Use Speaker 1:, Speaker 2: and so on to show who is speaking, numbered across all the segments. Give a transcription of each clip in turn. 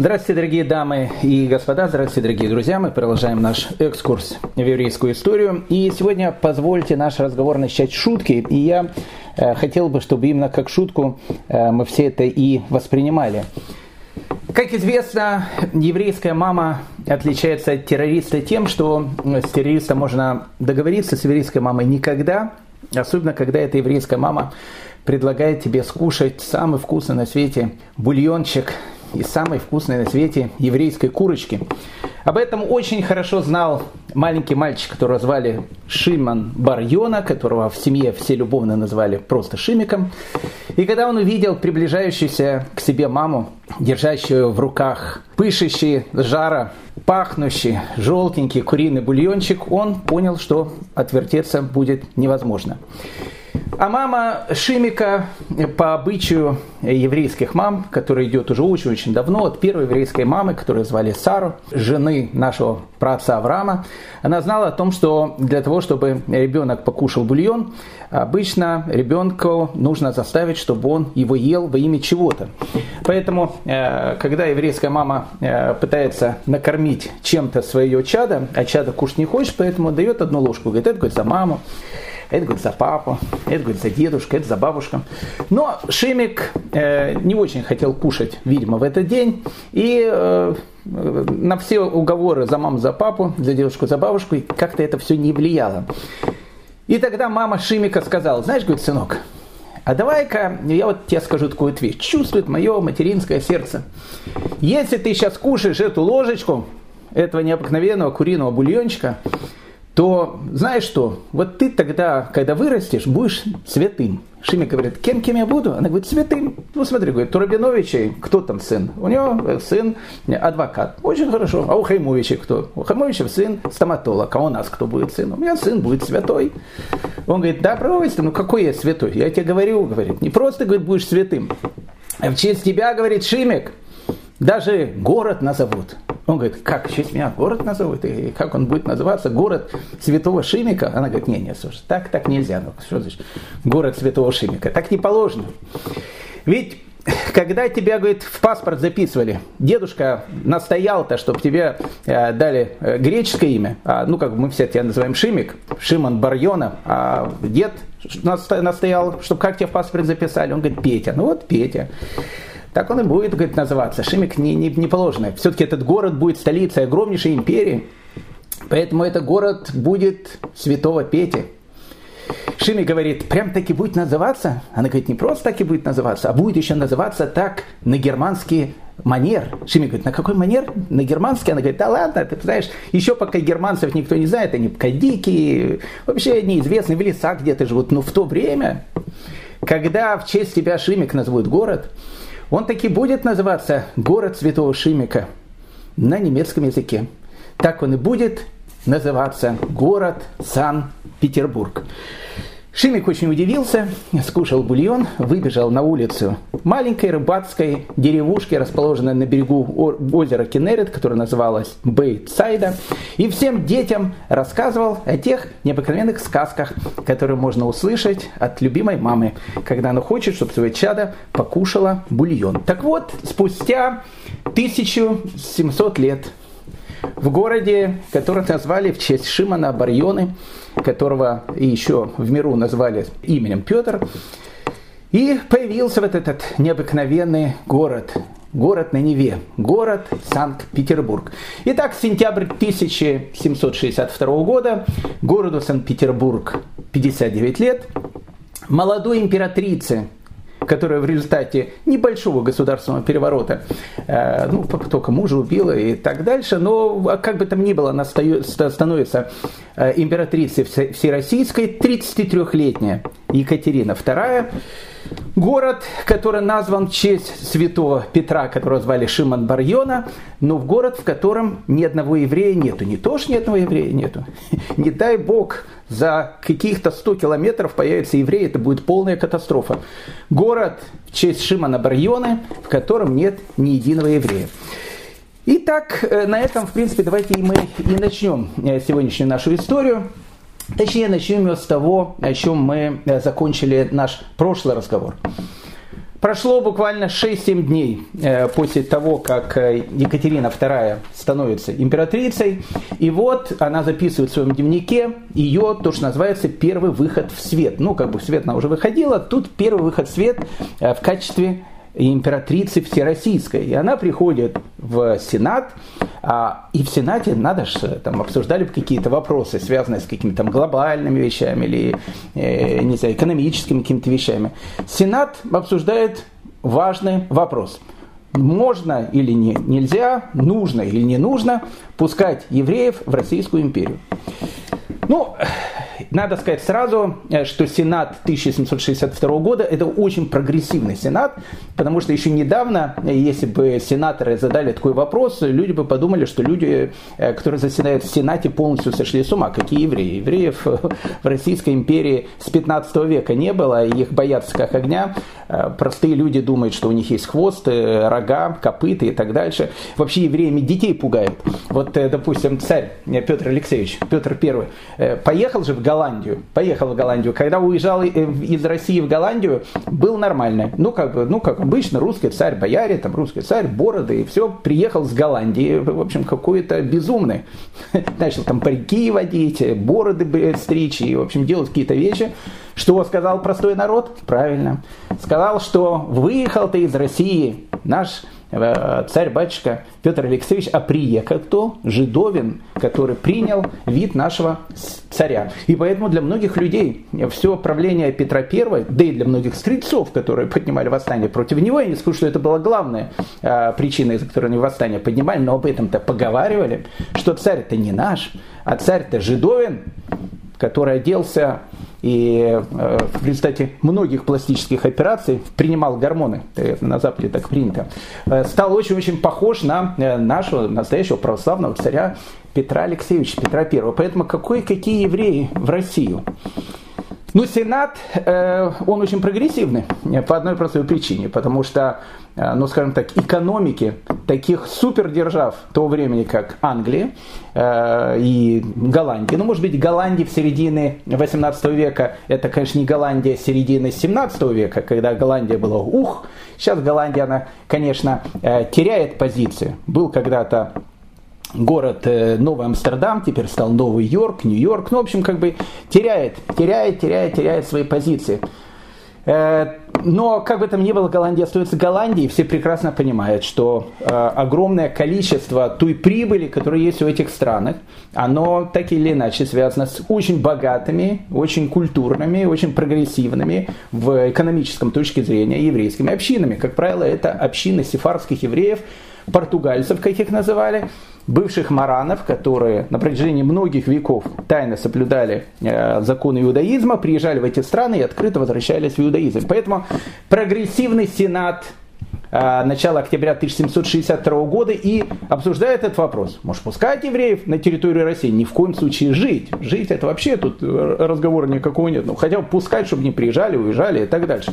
Speaker 1: Здравствуйте, дорогие дамы и господа, здравствуйте, дорогие друзья. Мы продолжаем наш экскурс в еврейскую историю. И сегодня позвольте наш разговор начать шутки. И я э, хотел бы, чтобы именно как шутку э, мы все это и воспринимали. Как известно, еврейская мама отличается от террориста тем, что с террористом можно договориться, с еврейской мамой никогда, особенно когда эта еврейская мама предлагает тебе скушать самый вкусный на свете бульончик из самой вкусной на свете еврейской курочки. Об этом очень хорошо знал маленький мальчик, которого звали Шиман Барьона, которого в семье все любовно называли просто Шимиком. И когда он увидел приближающуюся к себе маму, держащую в руках пышущий жара, пахнущий, желтенький куриный бульончик, он понял, что отвертеться будет невозможно. А мама Шимика по обычаю еврейских мам, которая идет уже очень-очень давно, от первой еврейской мамы, которую звали Сару, жены нашего праотца Авраама, она знала о том, что для того, чтобы ребенок покушал бульон, обычно ребенку нужно заставить, чтобы он его ел во имя чего-то. Поэтому, э, когда еврейская мама э, пытается накормить чем-то свое чадо, а чадо кушать не хочет, поэтому дает одну ложку, говорит, это говорит, за маму, это, говорит, за папу, это, говорит, за дедушку, это за бабушку. Но Шимик э, не очень хотел кушать, видимо, в этот день. И э, на все уговоры за маму, за папу, за дедушку, за бабушку, как-то это все не влияло. И тогда мама Шимика сказала, знаешь, говорит, сынок, а давай-ка я вот тебе скажу такую вот вещь. Чувствует мое материнское сердце. Если ты сейчас кушаешь эту ложечку этого необыкновенного куриного бульончика, то знаешь что, вот ты тогда, когда вырастешь, будешь святым. Шими говорит, кем, кем я буду? Она говорит, святым. Ну смотри, говорит, у Рабиновичей кто там сын? У него сын адвокат. Очень хорошо. А у Хаймовичей кто? У Хаймовича сын стоматолог. А у нас кто будет сын? У меня сын будет святой. Он говорит, да, правительство, ну какой я святой? Я тебе говорю, говорит, не просто, говорит, будешь святым. А в честь тебя, говорит Шимик, даже город назовут. Он говорит, как, в честь меня город назовут? И как он будет называться? Город Святого Шимика? Она говорит, не, не, слушай, так, так нельзя. Ну, что значит город Святого Шимика? Так не положено. Ведь когда тебя, говорит, в паспорт записывали, дедушка настоял-то, чтобы тебе э, дали э, греческое имя, а, ну, как мы все тебя называем Шимик, Шимон Барьона, а дед настоял, чтобы как тебя в паспорт записали, он говорит, Петя, ну вот Петя. Так он и будет говорит, называться. Шимик не, не, не положено. Все-таки этот город будет столицей огромнейшей империи. Поэтому этот город будет святого Пети. Шими говорит, прям таки будет называться? Она говорит, не просто так и будет называться, а будет еще называться так на германский манер. Шими говорит, на какой манер? На германский? Она говорит, да ладно, ты знаешь, еще пока германцев никто не знает, они пока дикие, вообще неизвестны, в лесах где-то живут. Но в то время, когда в честь тебя Шимик назовут город, он таки будет называться город Святого Шимика на немецком языке. Так он и будет называться город Сан-Петербург. Шимик очень удивился, скушал бульон, выбежал на улицу маленькой рыбацкой деревушки, расположенной на берегу озера Кенерет, которая называлась Бейт-Сайда, и всем детям рассказывал о тех необыкновенных сказках, которые можно услышать от любимой мамы, когда она хочет, чтобы свое чадо покушала бульон. Так вот, спустя 1700 лет в городе, который назвали в честь Шимана Барьоны, которого еще в миру назвали именем Петр, и появился вот этот необыкновенный город, город на Неве, город Санкт-Петербург. Итак, сентябрь 1762 года, городу Санкт-Петербург 59 лет, молодой императрице которая в результате небольшого государственного переворота, э, ну, только мужа убила и так дальше, но а как бы там ни было, она становится э, императрицей всероссийской, 33-летняя Екатерина II, Город, который назван в честь святого Петра, которого звали Шимон Барьона, но в город, в котором ни одного еврея нету. Не то, что ни одного еврея нету. Не дай бог, за каких-то 100 километров появится еврей, это будет полная катастрофа. Город в честь Шимона Барьона, в котором нет ни единого еврея. Итак, э, на этом, в принципе, давайте мы и начнем э, сегодняшнюю нашу историю. Точнее, начнем с того, о чем мы э, закончили наш прошлый разговор. Прошло буквально 6-7 дней э, после того, как э, Екатерина II становится императрицей. И вот она записывает в своем дневнике ее, то, что называется, первый выход в свет. Ну, как бы в свет она уже выходила, тут первый выход в свет в качестве императрицы Всероссийской. И она приходит в Сенат, а, и в Сенате, надо же, там обсуждали какие-то вопросы, связанные с какими-то там глобальными вещами или, э, не знаю, экономическими какими-то вещами. Сенат обсуждает важный вопрос. Можно или не, нельзя, нужно или не нужно пускать евреев в Российскую империю. Ну, надо сказать сразу, э, что Сенат 1762 года это очень прогрессивный Сенат, потому что еще недавно, э, если бы сенаторы задали такой вопрос, люди бы подумали, что люди, э, которые заседают в Сенате, полностью сошли с ума. Какие евреи? Евреев в Российской империи с 15 века не было, их боятся как огня. Простые люди думают, что у них есть хвост, рога, копыта и так дальше. Вообще евреями детей пугают. Вот, допустим, царь Петр Алексеевич, Петр I, поехал же в Голландию. Поехал в Голландию. Когда уезжал из России в Голландию, был нормально. Ну, как, ну, как обычно, русский царь, бояре, там русский царь, бороды и все. Приехал с Голландии, в общем, какой-то безумный. Начал там парики водить, бороды стричь и, в общем, делать какие-то вещи. Что сказал простой народ? Правильно. Сказал, что выехал ты из России, наш Э, царь-батюшка Петр Алексеевич, а приехал кто? Жидовин, который принял вид нашего царя. И поэтому для многих людей все правление Петра I, да и для многих стрельцов, которые поднимали восстание против него, я не скажу, что это была главная э, причина, из-за которой они восстание поднимали, но об этом-то поговаривали, что царь-то не наш, а царь-то Жидовин, который оделся и э, в результате многих пластических операций принимал гормоны, на Западе так принято, э, стал очень-очень похож на э, нашего настоящего православного царя Петра Алексеевича, Петра I. Поэтому какой, какие евреи в Россию? Ну, Сенат, э, он очень прогрессивный по одной простой причине, потому что, э, ну, скажем так, экономики таких супердержав того времени, как Англия э, и Голландия, ну, может быть, Голландия в середине 18 века, это, конечно, не Голландия середины 17 века, когда Голландия была ух, сейчас Голландия, она, конечно, теряет позиции. Был когда-то город э, Новый Амстердам, теперь стал Новый Йорк, Нью-Йорк. Ну, в общем, как бы теряет, теряет, теряет, теряет свои позиции. Э, но, как бы там ни было, Голландия остается Голландией. Все прекрасно понимают, что э, огромное количество той прибыли, которая есть у этих странах, оно так или иначе связано с очень богатыми, очень культурными, очень прогрессивными в экономическом точке зрения еврейскими общинами. Как правило, это общины сефарских евреев, португальцев, как их называли, бывших маранов, которые на протяжении многих веков тайно соблюдали э, законы иудаизма, приезжали в эти страны и открыто возвращались в иудаизм. Поэтому прогрессивный сенат э, начала октября 1762 года и обсуждает этот вопрос. Может, пускать евреев на территорию России? Ни в коем случае жить. Жить это вообще тут разговора никакого нет. Ну, хотя бы пускать, чтобы не приезжали, уезжали и так дальше.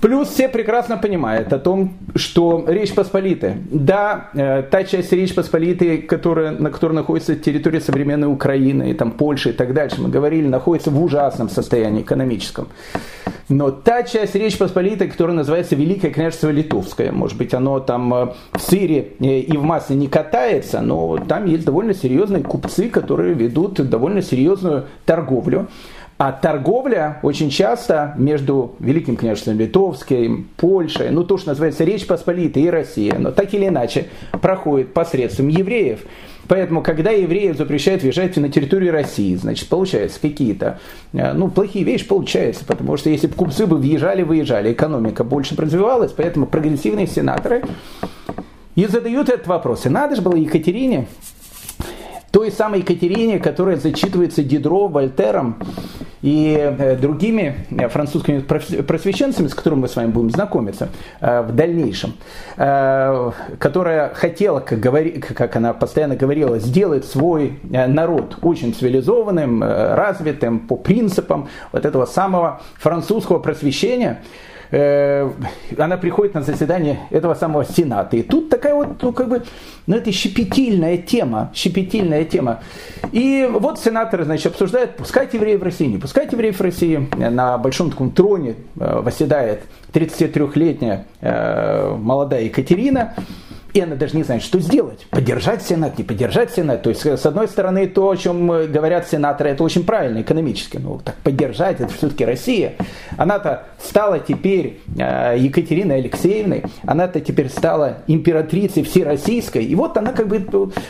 Speaker 1: Плюс все прекрасно понимают о том, что Речь Посполитая, да, э, та часть Речь Посполитой, которая, на которой находится территория современной Украины, и там Польши и так дальше, мы говорили, находится в ужасном состоянии экономическом. Но та часть Речь Посполитой, которая называется Великое княжество Литовское, может быть, оно там э, в сыре э, и в масле не катается, но там есть довольно серьезные купцы, которые ведут довольно серьезную торговлю. А торговля очень часто между Великим княжеством Литовским, Польшей, ну то, что называется Речь Посполитой и Россия, но так или иначе проходит посредством евреев. Поэтому, когда евреев запрещают въезжать на территорию России, значит, получается какие-то, э, ну, плохие вещи получаются, потому что если бы купцы бы въезжали, выезжали, экономика больше развивалась, поэтому прогрессивные сенаторы и задают этот вопрос. И надо же было Екатерине, той самой Екатерине, которая зачитывается Дидро, Вольтером, и э, другими э, французскими просвещенцами, с которыми мы с вами будем знакомиться э, в дальнейшем, которая хотела, как, говори, как она постоянно говорила, сделать свой народ очень цивилизованным, развитым по принципам вот этого самого французского просвещения, э, она приходит на заседание этого самого Сената. И тут такая вот, ну как бы, ну это щепетильная тема, щепетильная тема. И вот сенаторы, значит, обсуждают, пускать евреев в России, не пускать евреев в России. На большом таком троне э, восседает 33-летняя э, молодая Екатерина и она даже не знает, что сделать. Поддержать Сенат, не поддержать Сенат. То есть, с одной стороны, то, о чем говорят сенаторы, это очень правильно экономически. Ну, так поддержать, это все-таки Россия. Она-то стала теперь э, Екатериной Алексеевной, она-то теперь стала императрицей всероссийской. И вот она как бы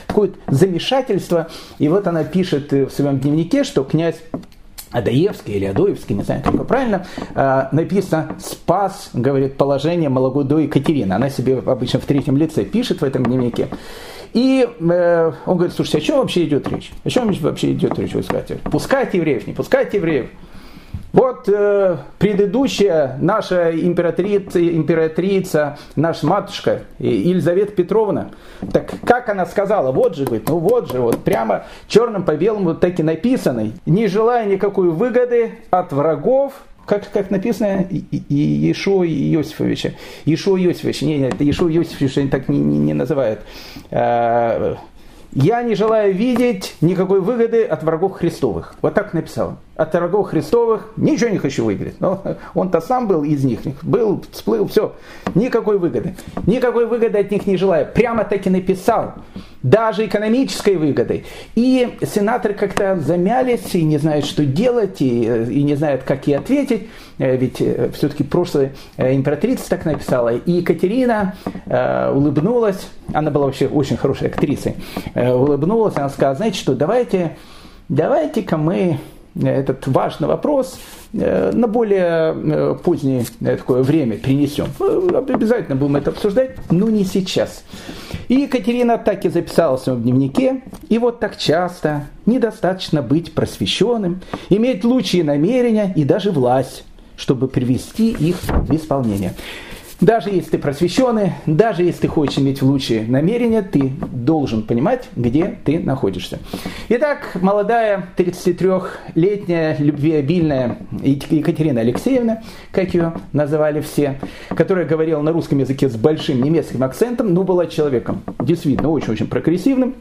Speaker 1: такое замешательство. И вот она пишет в своем дневнике, что князь Адаевский или Адоевский, не знаю, как правильно, э, написано «спас», говорит, положение молодой Екатерины. Она себе обычно в третьем лице пишет в этом дневнике. И э, он говорит, слушайте, о чем вообще идет речь? О чем вообще идет речь, вы скажете? Пускать евреев, не пускать евреев. Вот э, предыдущая наша императрица, императрица, наша матушка Елизавета Петровна, так как она сказала, вот же, говорит, ну вот же, вот прямо черным по белому вот так и написано, не желая никакой выгоды от врагов, как, как написано Иешуа Иосифовича. Иешуа Иосифович, не, нет, Иешуа Иосифович они так не, не, не называют. Э, я не желаю видеть никакой выгоды от врагов Христовых. Вот так написал. От врагов Христовых ничего не хочу выиграть. Но он-то сам был из них. Был, всплыл, все. Никакой выгоды. Никакой выгоды от них не желаю. Прямо так и написал даже экономической выгодой. И сенаторы как-то замялись и не знают, что делать, и, и не знают, как ей ответить. Э, ведь э, все-таки прошлая э, императрица так написала. И Екатерина э, улыбнулась, она была вообще очень хорошей актрисой, э, улыбнулась, она сказала, знаете что, давайте, давайте-ка мы этот важный вопрос э, на более э, позднее э, такое время принесем. Обязательно будем это обсуждать, но не сейчас. И Екатерина так и записала в своем дневнике, и вот так часто недостаточно быть просвещенным, иметь лучшие намерения и даже власть, чтобы привести их в исполнение. Даже если ты просвещенный, даже если ты хочешь иметь лучшие намерения, ты должен понимать, где ты находишься. Итак, молодая 33-летняя любвеобильная Екатерина Алексеевна, как ее называли все, которая говорила на русском языке с большим немецким акцентом, но была человеком действительно очень-очень прогрессивным,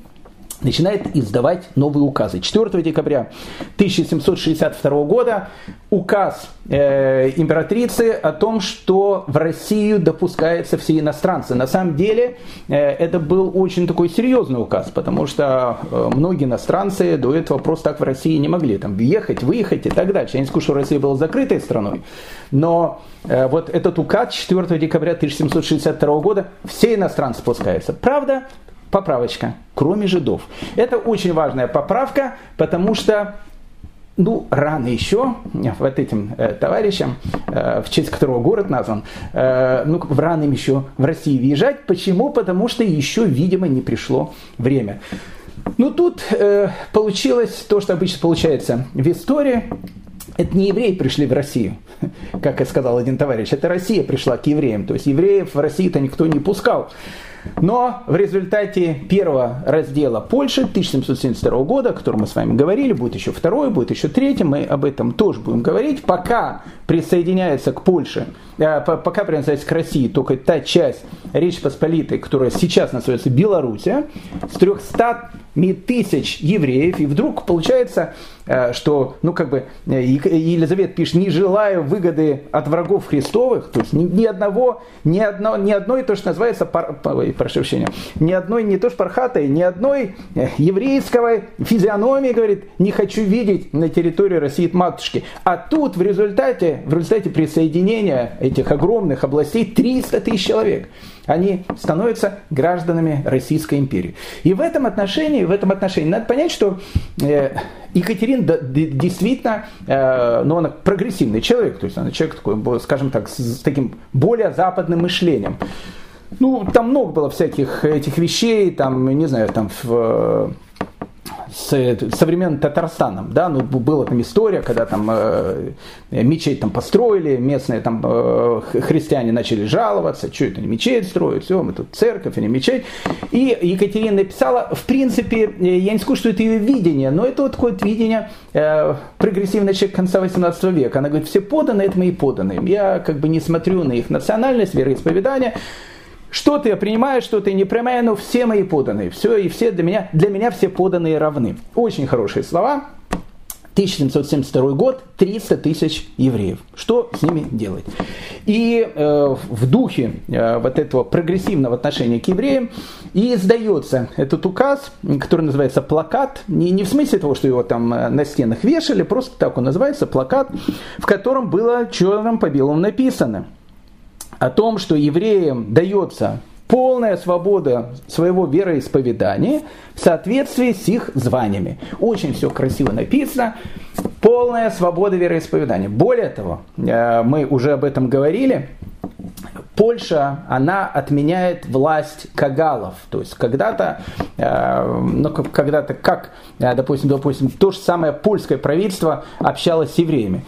Speaker 1: начинает издавать новые указы. 4 декабря 1762 года указ э, императрицы о том, что в Россию допускаются все иностранцы. На самом деле э, это был очень такой серьезный указ, потому что э, многие иностранцы до этого просто так в России не могли там въехать, выехать и так дальше. Я не скажу, что Россия была закрытой страной, но э, вот этот указ 4 декабря 1762 года все иностранцы спускаются. Правда, поправочка, кроме жидов. Это очень важная поправка, потому что ну, рано еще, вот этим э, товарищам, э, в честь которого город назван, э, ну, рано им еще в России въезжать. Почему? Потому что еще, видимо, не пришло время. Ну, тут э, получилось то, что обычно получается в истории. Это не евреи пришли в Россию, как и сказал один товарищ, это Россия пришла к евреям. То есть евреев в России-то никто не пускал. Но в результате первого раздела Польши 1772 года, о котором мы с вами говорили, будет еще второй, будет еще третий, мы об этом тоже будем говорить, пока присоединяется к Польше, э, пока присоединяется к России только та часть Речи Посполитой, которая сейчас называется Белоруссия, с 300 тысяч евреев, и вдруг получается, э, что, ну, как бы, э, Елизавета пишет, не желаю выгоды от врагов Христовых, то есть ни, ни одного, ни, одно, ни одной, то, что называется, прошу прощения, ни одной, не то что пархатой, ни одной э, еврейского физиономии, говорит, не хочу видеть на территории России матушки. А тут в результате, в результате присоединения этих огромных областей 300 тысяч человек они становятся гражданами Российской империи. И в этом отношении, в этом отношении надо понять, что э, Екатерина действительно, э, ну, она прогрессивный человек, то есть она человек такой, скажем так, с таким более западным мышлением. Ну, там много было всяких этих вещей, там, не знаю, там в с современным Татарстаном, да, ну, была там история, когда там э, мечеть там построили, местные там э, христиане начали жаловаться, что это не мечеть строят, все, мы тут церковь, а не мечеть. И Екатерина написала, в принципе, я не скажу, что это ее видение, но это вот такое видение э, прогрессивного человека конца 18 века. Она говорит, все поданы, это мои поданные. Я как бы не смотрю на их национальность, вероисповедание, что-то я принимаю, что-то не принимаю, но все мои поданные. Все и все для меня, для меня все поданные равны. Очень хорошие слова. 1772 год, 300 тысяч евреев. Что с ними делать? И э, в духе э, вот этого прогрессивного отношения к евреям и издается этот указ, который называется плакат, не, не в смысле того, что его там э, на стенах вешали, просто так он называется, плакат, в котором было черным по белому написано о том, что евреям дается полная свобода своего вероисповедания в соответствии с их званиями. Очень все красиво написано. Полная свобода вероисповедания. Более того, э, мы уже об этом говорили, Польша, она отменяет власть кагалов. То есть когда-то, э, ну, когда-то как, э, допустим, допустим, то же самое польское правительство общалось с евреями.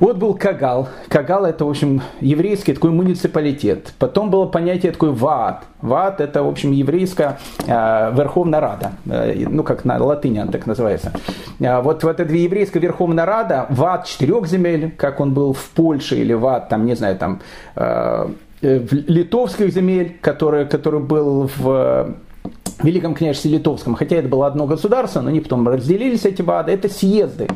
Speaker 1: Вот был Кагал. Кагал это, в общем, еврейский такой муниципалитет. Потом было понятие такое Ваат. Ваат это, в общем, еврейская э, Верховная Рада. Э, ну, как на латыни она так называется. Э, вот, вот эта еврейская Верховная Рада, Ваат четырех земель, как он был в Польше, или Ваат, там, не знаю, там, э, э литовских земель, который, который был в Великом княжестве Литовском, хотя это было одно государство, но они потом разделились, эти ВАДы, это съезды.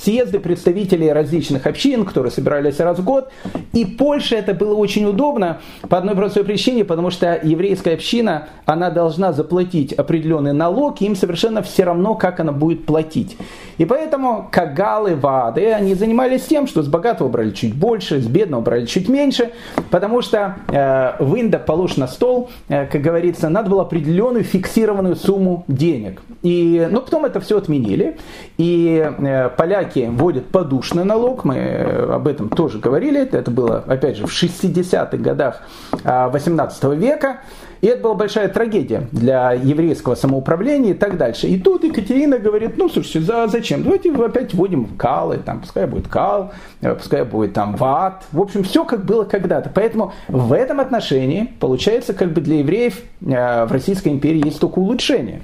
Speaker 1: Съезды представителей различных общин, которые собирались раз в год. И Польше это было очень удобно по одной простой причине, потому что еврейская община, она должна заплатить определенный налог, и им совершенно все равно, как она будет платить. И поэтому кагалы, вады, они занимались тем, что с богатого брали чуть больше, с бедного брали чуть меньше, потому что э, в Индо положь на стол, э, как говорится, надо было определенную фиксированную сумму денег. И, ну, потом это все отменили, и э, поляки вводят подушный налог, мы э, об этом тоже говорили, это было, опять же, в 60-х годах э, 18 века, и это была большая трагедия для еврейского самоуправления и так дальше. И тут Екатерина говорит, ну, слушайте, за, зачем? Давайте опять вводим калы, там, пускай будет кал, э, пускай будет там ват. В общем, все как было когда-то. Поэтому в этом отношении, получается, как бы для евреев э, в Российской империи есть только улучшение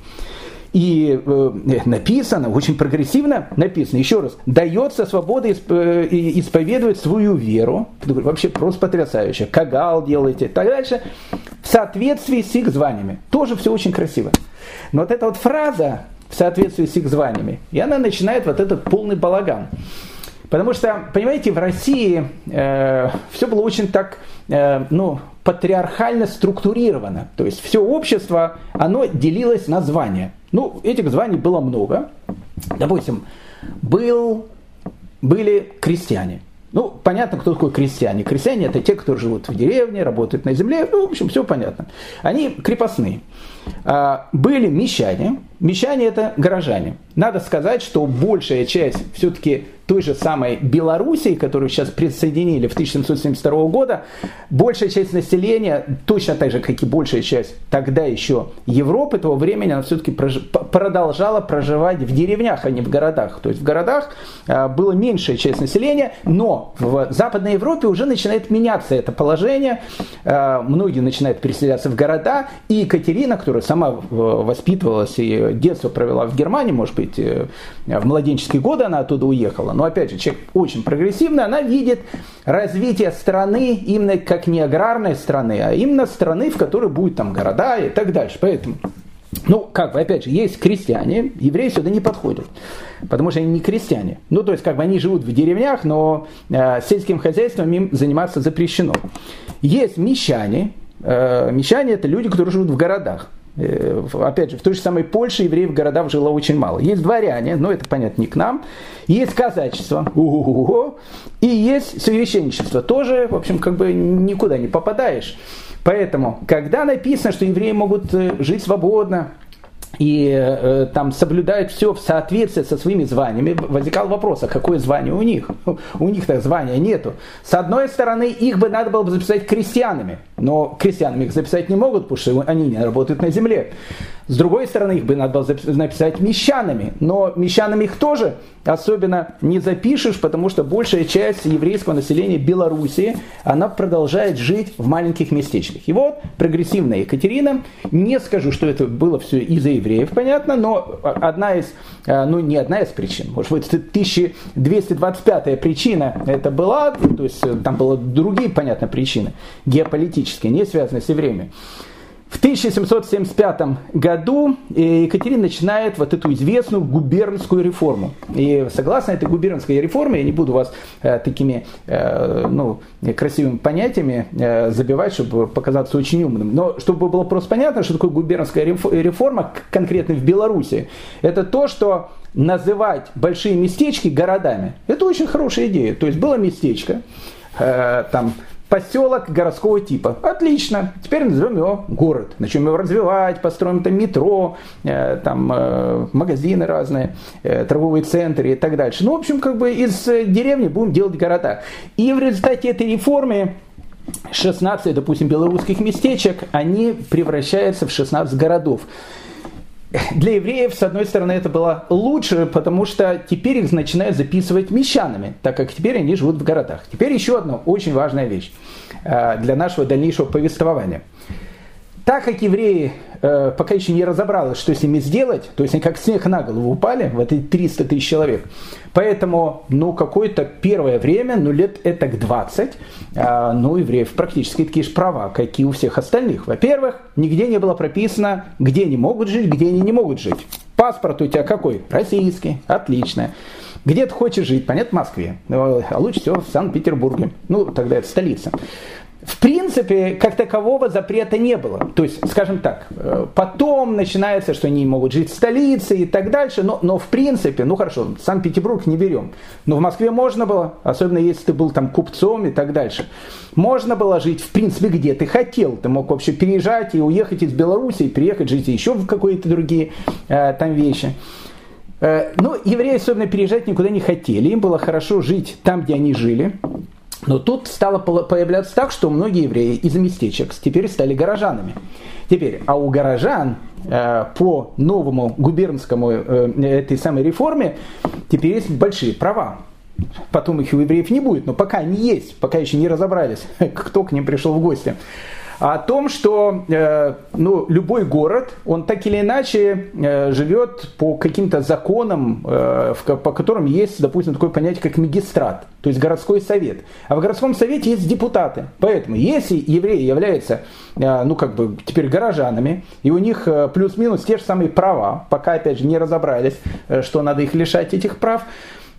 Speaker 1: и э, написано, очень прогрессивно написано, еще раз, дается свобода исп, э, исповедовать свою веру, вообще просто потрясающе, кагал делаете так дальше, в соответствии с их званиями. Тоже все очень красиво. Но вот эта вот фраза в соответствии с их званиями, и она начинает вот этот полный балаган. Потому что, понимаете, в России э, все было очень так, э, ну, патриархально структурировано. То есть все общество, оно делилось на звания. Ну, этих званий было много. Допустим, был, были крестьяне. Ну, понятно, кто такой крестьяне. Крестьяне это те, кто живут в деревне, работают на земле. Ну, в общем, все понятно. Они крепостные. А, были мещане. Мещане это горожане. Надо сказать, что большая часть все-таки той же самой Белоруссии, которую сейчас присоединили в 1772 года, большая часть населения, точно так же, как и большая часть тогда еще Европы того времени, она все-таки прож... продолжала проживать в деревнях, а не в городах. То есть в городах а, была меньшая часть населения, но в Западной Европе уже начинает меняться это положение. А, многие начинают переселяться в города, и Екатерина, которая сама э, воспитывалась и детство провела в Германии, может быть, э, в младенческие годы она оттуда уехала, но опять же, человек очень прогрессивный, она видит развитие страны именно как не аграрной страны, а именно страны, в которой будут там города и так дальше. Поэтому ну, как бы, опять же, есть крестьяне, евреи сюда не подходят, потому что они не крестьяне. Ну, то есть, как бы они живут в деревнях, но э, сельским хозяйством им заниматься запрещено. Есть мещане, э, мещане это люди, которые живут в городах. Э, опять же, в той же самой Польше евреев в городах жило очень мало. Есть дворяне, но это, понятно, не к нам. Есть казачество, и есть священничество. Тоже, в общем, как бы никуда не попадаешь. Поэтому, когда написано, что евреи могут э, жить свободно, и э, там соблюдают все в соответствии со своими званиями, возникал вопрос, а какое звание у них? У них-то звания нету. С одной стороны, их бы надо было бы записать крестьянами, но крестьянами их записать не могут, потому что они не работают на земле. С другой стороны, их бы надо было написать мещанами, но мещанами их тоже особенно не запишешь, потому что большая часть еврейского населения Белоруссии, она продолжает жить в маленьких местечках. И вот прогрессивная Екатерина, не скажу, что это было все из-за евреев, понятно, но одна из, э, ну не одна из причин, может быть 1225 причина это была, то есть э, там были другие, понятно, причины, геополитические, не связанные с евреями. В 1775 году э, Екатерина начинает вот эту известную губернскую реформу. И согласно этой губернской реформе, я не буду вас э, такими э, ну, красивыми понятиями э, забивать, чтобы показаться очень умным, но чтобы было просто понятно, что такое губернская реформа конкретно в Беларуси, это то, что называть большие местечки городами. Это очень хорошая идея. То есть было местечко, э, там поселок городского типа. Отлично. Теперь назовем его город. Начнем его развивать, построим там метро, э, там э, магазины разные, э, торговые центры и так дальше. Ну, в общем, как бы из деревни будем делать города. И в результате этой реформы 16, допустим, белорусских местечек, они превращаются в 16 городов для евреев, с одной стороны, это было лучше, потому что теперь их начинают записывать мещанами, так как теперь они живут в городах. Теперь еще одна очень важная вещь э, для нашего дальнейшего повествования – так как евреи э, пока еще не разобрались, что с ними сделать, то есть они как снег на голову упали, в эти 300 тысяч человек, поэтому, ну, какое-то первое время, ну, лет это к 20, э, ну, евреев практически такие же права, как и у всех остальных. Во-первых, нигде не было прописано, где они могут жить, где они не могут жить. Паспорт у тебя какой? Российский. Отлично. Где ты хочешь жить? Понятно, в Москве. А лучше всего в Санкт-Петербурге. Ну, тогда это столица. В принципе, как такового запрета не было. То есть, скажем так, э, потом начинается, что они могут жить в столице и так дальше, но, но в принципе, ну хорошо, Санкт-Петербург не берем. Но в Москве можно было, особенно если ты был там купцом и так дальше. Можно было жить, в принципе, где ты хотел. Ты мог вообще переезжать и уехать из Беларуси, и приехать жить еще в какие-то другие э, там вещи. Э, но евреи особенно переезжать никуда не хотели. Им было хорошо жить там, где они жили. Но тут стало появляться так, что многие евреи из местечек теперь стали горожанами. Теперь, а у горожан э, по новому губернскому э, этой самой реформе теперь есть большие права. Потом их у евреев не будет, но пока они есть, пока еще не разобрались, кто к ним пришел в гости о том, что э, ну, любой город, он так или иначе э, живет по каким-то законам, э, по которым есть, допустим, такое понятие, как магистрат, то есть городской совет. А в городском совете есть депутаты. Поэтому, если евреи являются, ну, как бы, теперь горожанами, и у них плюс-минус те же самые права, пока, опять же, не разобрались, что надо их лишать этих прав,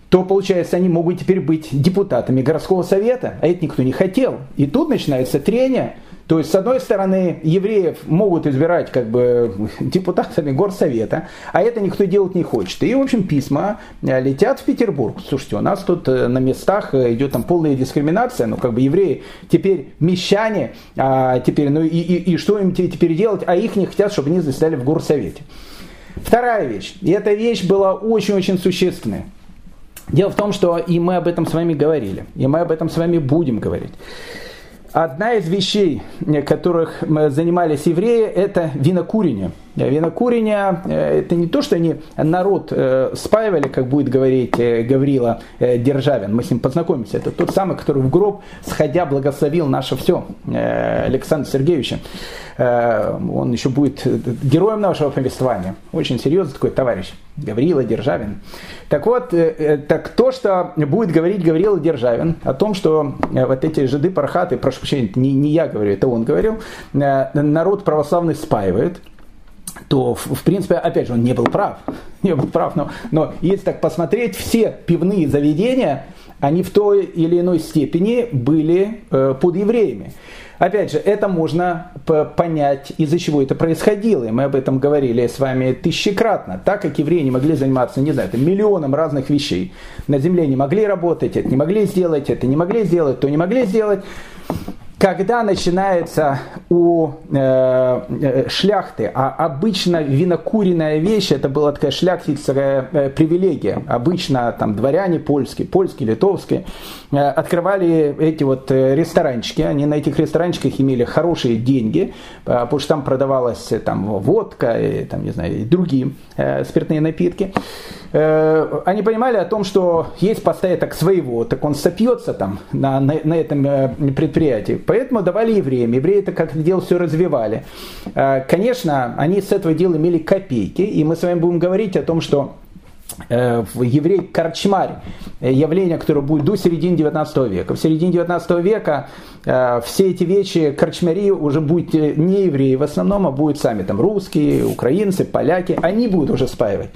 Speaker 1: то, получается, они могут теперь быть депутатами городского совета, а это никто не хотел. И тут начинается трение, то есть, с одной стороны, евреев могут избирать как бы депутатами горсовета, а это никто делать не хочет. И, в общем, письма э, летят в Петербург. Слушайте, у нас тут э, на местах э, идет там полная дискриминация, ну, как бы евреи теперь мещане, а теперь, ну, и, и, и что им теперь делать, а их не хотят, чтобы они заседали в горсовете. Вторая вещь, и эта вещь была очень-очень существенная. Дело в том, что и мы об этом с вами говорили, и мы об этом с вами будем говорить. Одна из вещей, которых занимались евреи, это винокурение. Винокурение э, – это не то, что они народ э, спаивали, как будет говорить Гаврила Державин. Мы с ним познакомимся. Это тот самый, который в гроб, сходя, благословил наше все, Александр Сергеевича. Он еще будет героем нашего повествования. Очень серьезный такой товарищ. Гаврила Державин. Так вот, так то, что будет говорить Гаврила Державин о том, что вот эти жиды пархаты, прошу прощения, не, не я говорю, это он говорил, народ православный спаивает, то, в принципе, опять же, он не был прав. Не был прав, но, но если так посмотреть, все пивные заведения, они в той или иной степени были э, под евреями. Опять же, это можно понять, из-за чего это происходило. И мы об этом говорили с вами тысячекратно. Так как евреи не могли заниматься, не знаю, миллионом разных вещей. На земле не могли работать, это не могли сделать, это не могли сделать, то не могли сделать. Когда начинается у э, э, шляхты, а обычно винокуренная вещь, это была такая шляхтицкая э, привилегия. Обычно там дворяне польские, польские, литовские, открывали эти вот э, ресторанчики. Они на этих ресторанчиках имели хорошие деньги, э, потому что там продавалась э, там водка, и, там, не знаю, и другие э, спиртные напитки. Э, они понимали о том, что есть поставить своего, так он сопьется там на, на, на этом э, предприятии. Поэтому давали евреям. Евреи это как дело все развивали. Э, конечно, они с этого дела имели копейки, и мы с вами будем говорить о том, что еврей корчмарь, явление, которое будет до середины 19 века. В середине 19 века все эти вещи корчмари уже будут не евреи в основном, а будут сами там русские, украинцы, поляки, они будут уже спаивать.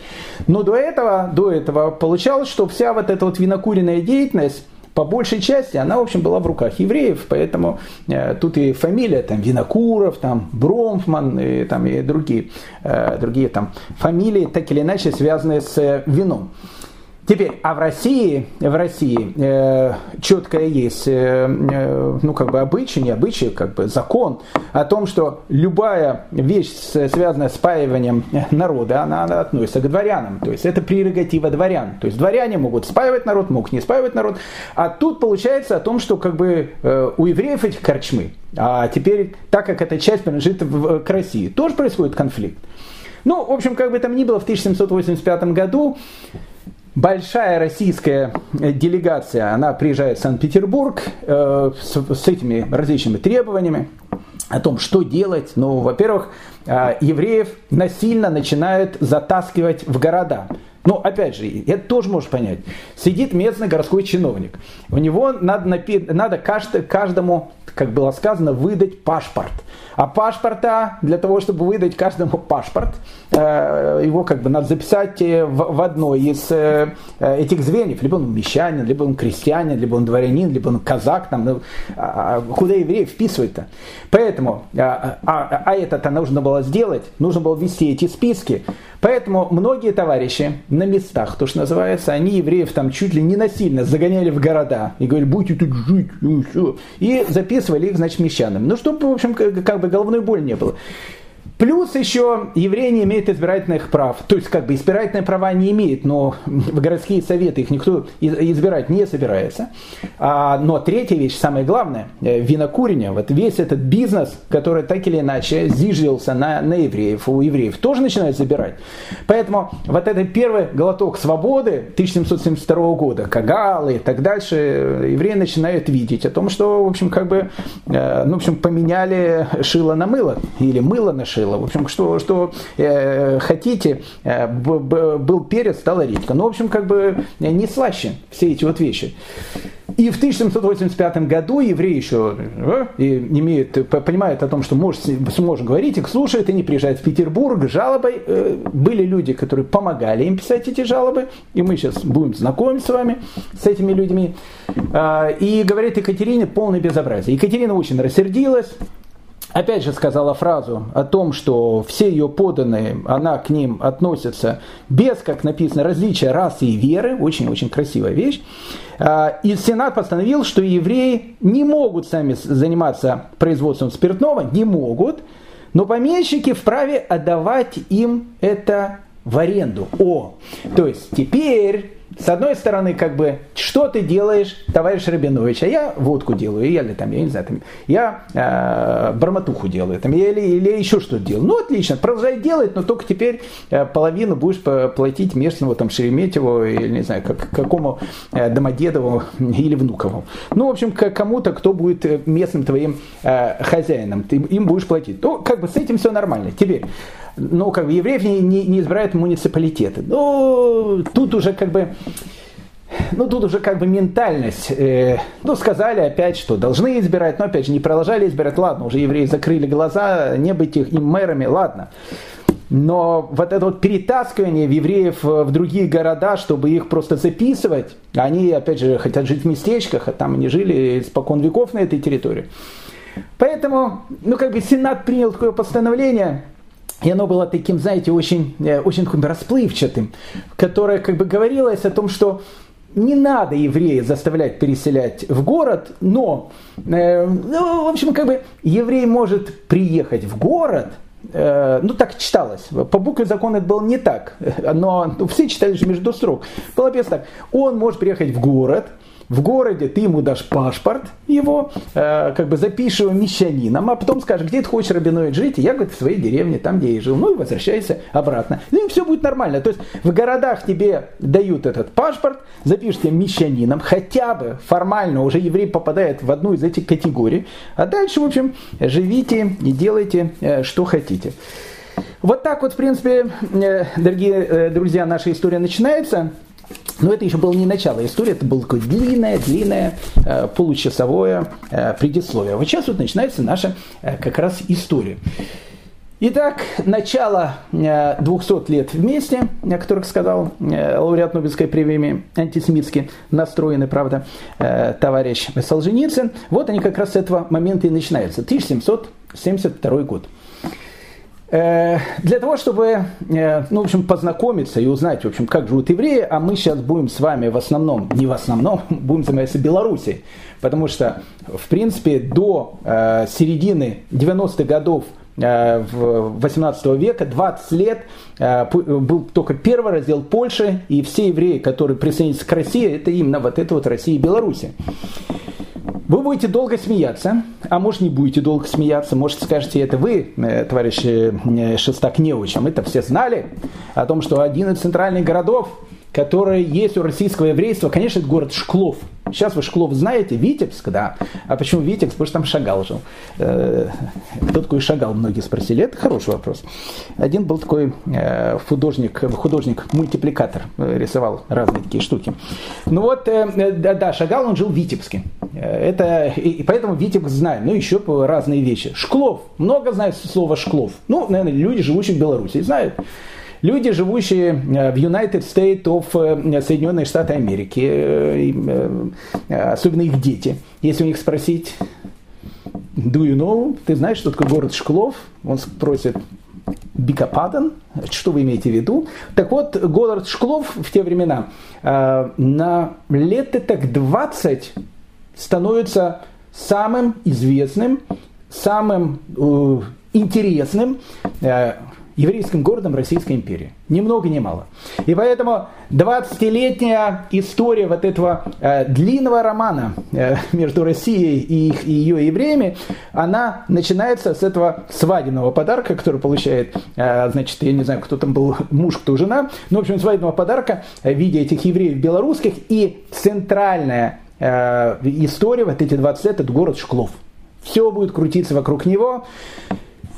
Speaker 1: Но до этого, до этого получалось, что вся вот эта вот винокуренная деятельность по большей части она, в общем, была в руках евреев, поэтому э, тут и фамилия, там, Винокуров, там, Бромфман и, там, и другие, э, другие там, фамилии, так или иначе связанные с э, вином. Теперь, а в России, в России э, четкое есть, э, э, ну как бы обычай, не обычай, как бы закон о том, что любая вещь, связанная с спаиванием народа, она, она относится к дворянам. То есть это прерогатива дворян. То есть дворяне могут спаивать народ, могут не спаивать народ. А тут получается о том, что как бы э, у евреев этих корчмы, а теперь, так как эта часть принадлежит в, к России, тоже происходит конфликт. Ну, в общем, как бы там ни было, в 1785 году большая российская э, делегация, она приезжает в Санкт-Петербург э, с, с этими различными требованиями о том, что делать. Ну, во-первых, э, евреев насильно начинают затаскивать в города. Ну, опять же, это тоже можешь понять. Сидит местный городской чиновник. У него надо, надо каждому, как было сказано, выдать паспорт. А паспорта, для того, чтобы выдать каждому паспорт, э, его как бы надо записать э, в одно из э, этих звеньев. Либо он мещанин, либо он крестьянин, либо он дворянин, либо он казак. Там, ну, а, а куда евреи вписывают-то? Поэтому, а, а, а это-то нужно было сделать, нужно было ввести эти списки. Поэтому многие товарищи на местах, то, что называется, они евреев там чуть ли не насильно загоняли в города и говорили, будете тут жить, и все. И записывали их, значит, мещанам. Ну, чтобы, в общем, как бы головной боли не было. Плюс еще евреи не имеют избирательных прав. То есть, как бы избирательные права не имеют, но в городские советы их никто избирать не собирается. А, но третья вещь, самое главное, э, винокурение. Вот весь этот бизнес, который так или иначе зиждился на, на евреев, у евреев тоже начинают забирать. Поэтому вот этот первый глоток свободы 1772 года, Кагалы и так дальше, евреи начинают видеть о том, что, в общем, как бы, э, ну, в общем, поменяли шило на мыло или мыло на шило было. В общем, что, что э, хотите, э, б, б, был перец, стала редька. Ну, в общем, как бы э, не слаще все эти вот вещи. И в 1785 году евреи еще э, имеют, понимают о том, что может, сможем говорить, их слушают, они приезжают в Петербург с жалобой. Э, были люди, которые помогали им писать эти жалобы, и мы сейчас будем знакомиться с вами, с этими людьми. Э, и говорит Екатерине полное безобразие. Екатерина очень рассердилась, опять же сказала фразу о том, что все ее поданные, она к ним относится без, как написано, различия расы и веры, очень-очень красивая вещь. А, и Сенат постановил, что евреи не могут сами заниматься производством спиртного, не могут, но помещики вправе отдавать им это в аренду. О, то есть теперь с одной стороны, как бы, что ты делаешь, товарищ Рабинович, а я водку делаю, или там, я не знаю, там, я э, барматуху делаю, там, или, или еще что-то делаю. Ну, отлично, продолжай делать, но только теперь э, половину будешь платить местному, там, Шереметьеву, или, не знаю, как, какому э, Домодедову или Внукову. Ну, в общем, к кому-то, кто будет э, местным твоим э, хозяином, ты им будешь платить. Ну, как бы с этим все нормально. Теперь, ну, как бы евреев не, не, не избирают муниципалитеты. Ну, тут уже как бы ну, тут уже как бы ментальность. Э, ну, сказали опять, что должны избирать, но опять же не продолжали избирать. Ладно, уже евреи закрыли глаза, не быть их им мэрами, ладно. Но вот это вот перетаскивание евреев в другие города, чтобы их просто записывать, они, опять же, хотят жить в местечках, а там они жили испокон веков на этой территории. Поэтому, ну, как бы Сенат принял такое постановление, и оно было таким, знаете, очень, э, очень расплывчатым, которое как бы говорилось о том, что не надо еврея заставлять переселять в город, но, э, ну, в общем, как бы еврей может приехать в город, э, ну так читалось, по букве закона это было не так, но ну, все читали же между строк. Было так, он может приехать в город, в городе, ты ему дашь паспорт его, э, как бы запишешь его мещанином, а потом скажешь, где ты хочешь рабиноид жить, и я, говорит, в своей деревне, там, где я жил, ну и возвращайся обратно. Ну и все будет нормально. То есть в городах тебе дают этот паспорт, запишешь тебе мещанином, хотя бы формально уже еврей попадает в одну из этих категорий, а дальше, в общем, живите и делайте, э, что хотите. Вот так вот, в принципе, э, дорогие э, друзья, наша история начинается. Но это еще было не начало истории, это было такое длинное, длинное, э, получасовое э, предисловие. Вот сейчас вот начинается наша э, как раз история. Итак, начало 200 лет вместе, о которых сказал лауреат Нобелевской премии антисемитски настроенный, правда, товарищ Солженицын. Вот они как раз с этого момента и начинаются. 1772 год. Э, для того, чтобы, э, ну, в общем, познакомиться и узнать, в общем, как живут евреи, а мы сейчас будем с вами в основном, не в основном, будем заниматься Белоруссией, потому что, в принципе, до э, середины 90-х годов 18 века, 20 лет, был только первый раздел Польши, и все евреи, которые присоединились к России, это именно вот это вот Россия и Белоруссия. Вы будете долго смеяться, а может не будете долго смеяться, может скажете, это вы, э, товарищ э, Шестак Неуч, а мы-то все знали о том, что один из центральных городов, который есть у российского еврейства, конечно, это город Шклов – Сейчас вы Шклов знаете, Витебск, да. А почему Витебск? Потому что там Шагал жил. Э, кто такой Шагал, многие спросили. Это хороший вопрос. Один был такой э, художник, художник-мультипликатор, э, рисовал разные такие штуки. Ну вот, да, Шагал, он жил в Витебске. Это, и поэтому Витебск знаем. Ну, еще разные вещи. Шклов. Много знают слова Шклов. Ну, наверное, люди, живущие в Беларуси, знают. Люди, живущие э, в United States of э, Соединенные Штаты Америки, э, особенно их дети, если у них спросить, do you know, ты знаешь, что такое город Шклов? Он спросит, Бикопадан, что вы имеете в виду? Так вот, город Шклов в те времена на лет так 20 становится самым известным, самым интересным еврейским городом Российской империи. Ни много ни мало. И поэтому 20-летняя история вот этого э, длинного романа э, между Россией и, и ее евреями, она начинается с этого свадебного подарка, который получает, э, значит, я не знаю, кто там был муж, кто жена, но, в общем, свадебного подарка в виде этих евреев белорусских и центральная э, история, вот эти 20 лет, это город Шклов. Все будет крутиться вокруг него.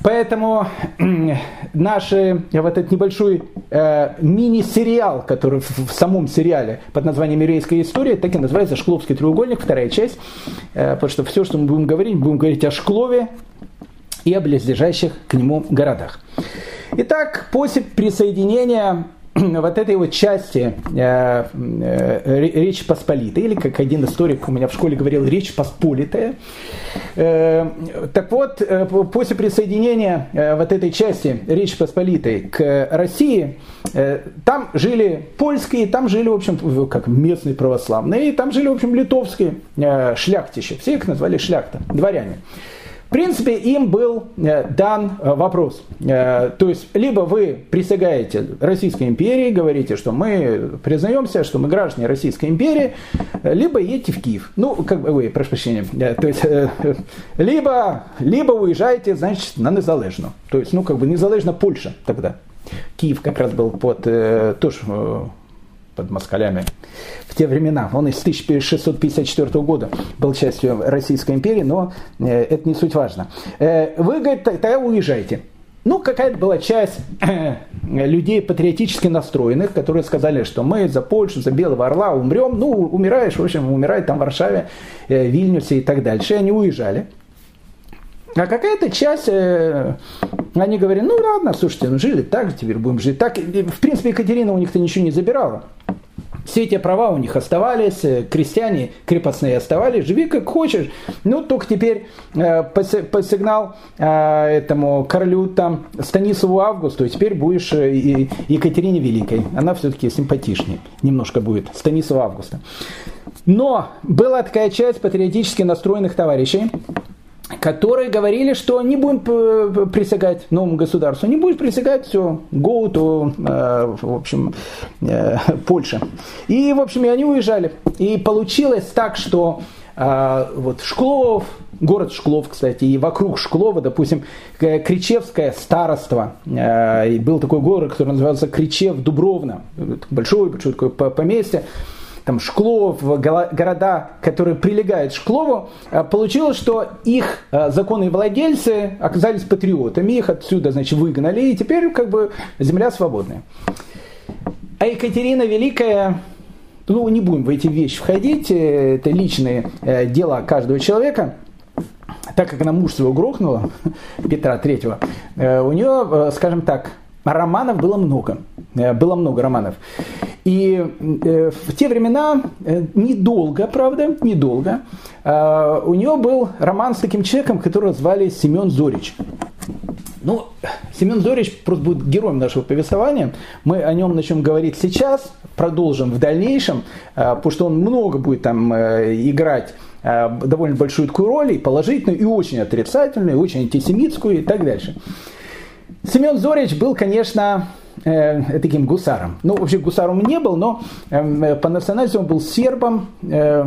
Speaker 1: Поэтому наш вот этот небольшой э, мини-сериал, который в, в самом сериале под названием «Еврейская история», так и называется «Шкловский треугольник», вторая часть. Э, потому что все, что мы будем говорить, будем говорить о Шклове и о близлежащих к нему городах. Итак, после присоединения вот этой вот части э, э, Речи Посполитой, или как один историк у меня в школе говорил, Речь Посполитая. Э, так вот, э, после присоединения вот этой части Речи Посполитой к России, там жили польские, там жили, в общем, как местные православные, и там жили, в общем, литовские шляхтищи. Все их назвали шляхта, дворяне. Принципе, им был э, дан э, вопрос. Э, то есть, либо вы присягаете Российской империи, говорите, что мы признаемся, что мы граждане Российской империи, либо едете в Киев. Ну, как бы, вы, прошу прощения, то есть, либо, либо уезжаете, значит, на Незалежну. То есть, ну, как бы, Незалежна Польша тогда. Киев как раз был под, тоже под москалями в те времена. Он из 1654 года был частью Российской империи, но э, это не суть важно. Э, вы, говорит, тогда уезжайте. Ну, какая-то была часть э, людей патриотически настроенных, которые сказали, что мы за Польшу, за Белого Орла умрем. Ну, умираешь, в общем, умирает там в Варшаве, Вильнюсе и так дальше. И они уезжали. А какая-то часть, э, они говорят, ну ладно, слушайте, ну жили так, теперь будем жить так. В принципе, Екатерина у них-то ничего не забирала. Все эти права у них оставались, э, крестьяне крепостные оставались, живи как хочешь. Ну, только теперь э, по, сигнал э, этому королю там Станиславу Августу, теперь будешь э, Екатерине Великой. Она все-таки симпатичнее немножко будет, Станислава Августа. Но была такая часть патриотически настроенных товарищей, которые говорили, что не будем присягать новому государству, не будем присягать, все, go to, э, в общем, э, Польша. И, в общем, и они уезжали. И получилось так, что э, вот Шклов, город Шклов, кстати, и вокруг Шклова, допустим, Кричевское староство, и был такой город, который назывался Кричев-Дубровна, большой, большой такое поместье, там, Шклов, города, которые прилегают Шклову, э, получилось, что их э, законные владельцы оказались патриотами, их отсюда, значит, выгнали, и теперь как бы земля свободная. А Екатерина Великая, ну, не будем в эти вещи входить, э, это личные дела каждого человека, так как она муж своего грохнула, Петра Третьего, у нее, скажем так, романов было много. Было много романов. И э, в те времена, э, недолго, правда, недолго, э, у нее был роман с таким человеком, которого звали Семен Зорич. Ну, Семен Зорич просто будет героем нашего повествования. Мы о нем начнем говорить сейчас, продолжим в дальнейшем, потому что он много будет там играть довольно большую такую роль, и положительную, и очень отрицательную, и очень антисемитскую, и так дальше. Семен Зорич был, конечно, э, таким гусаром. Ну, вообще гусаром не был, но э, по национальности он был сербом, э,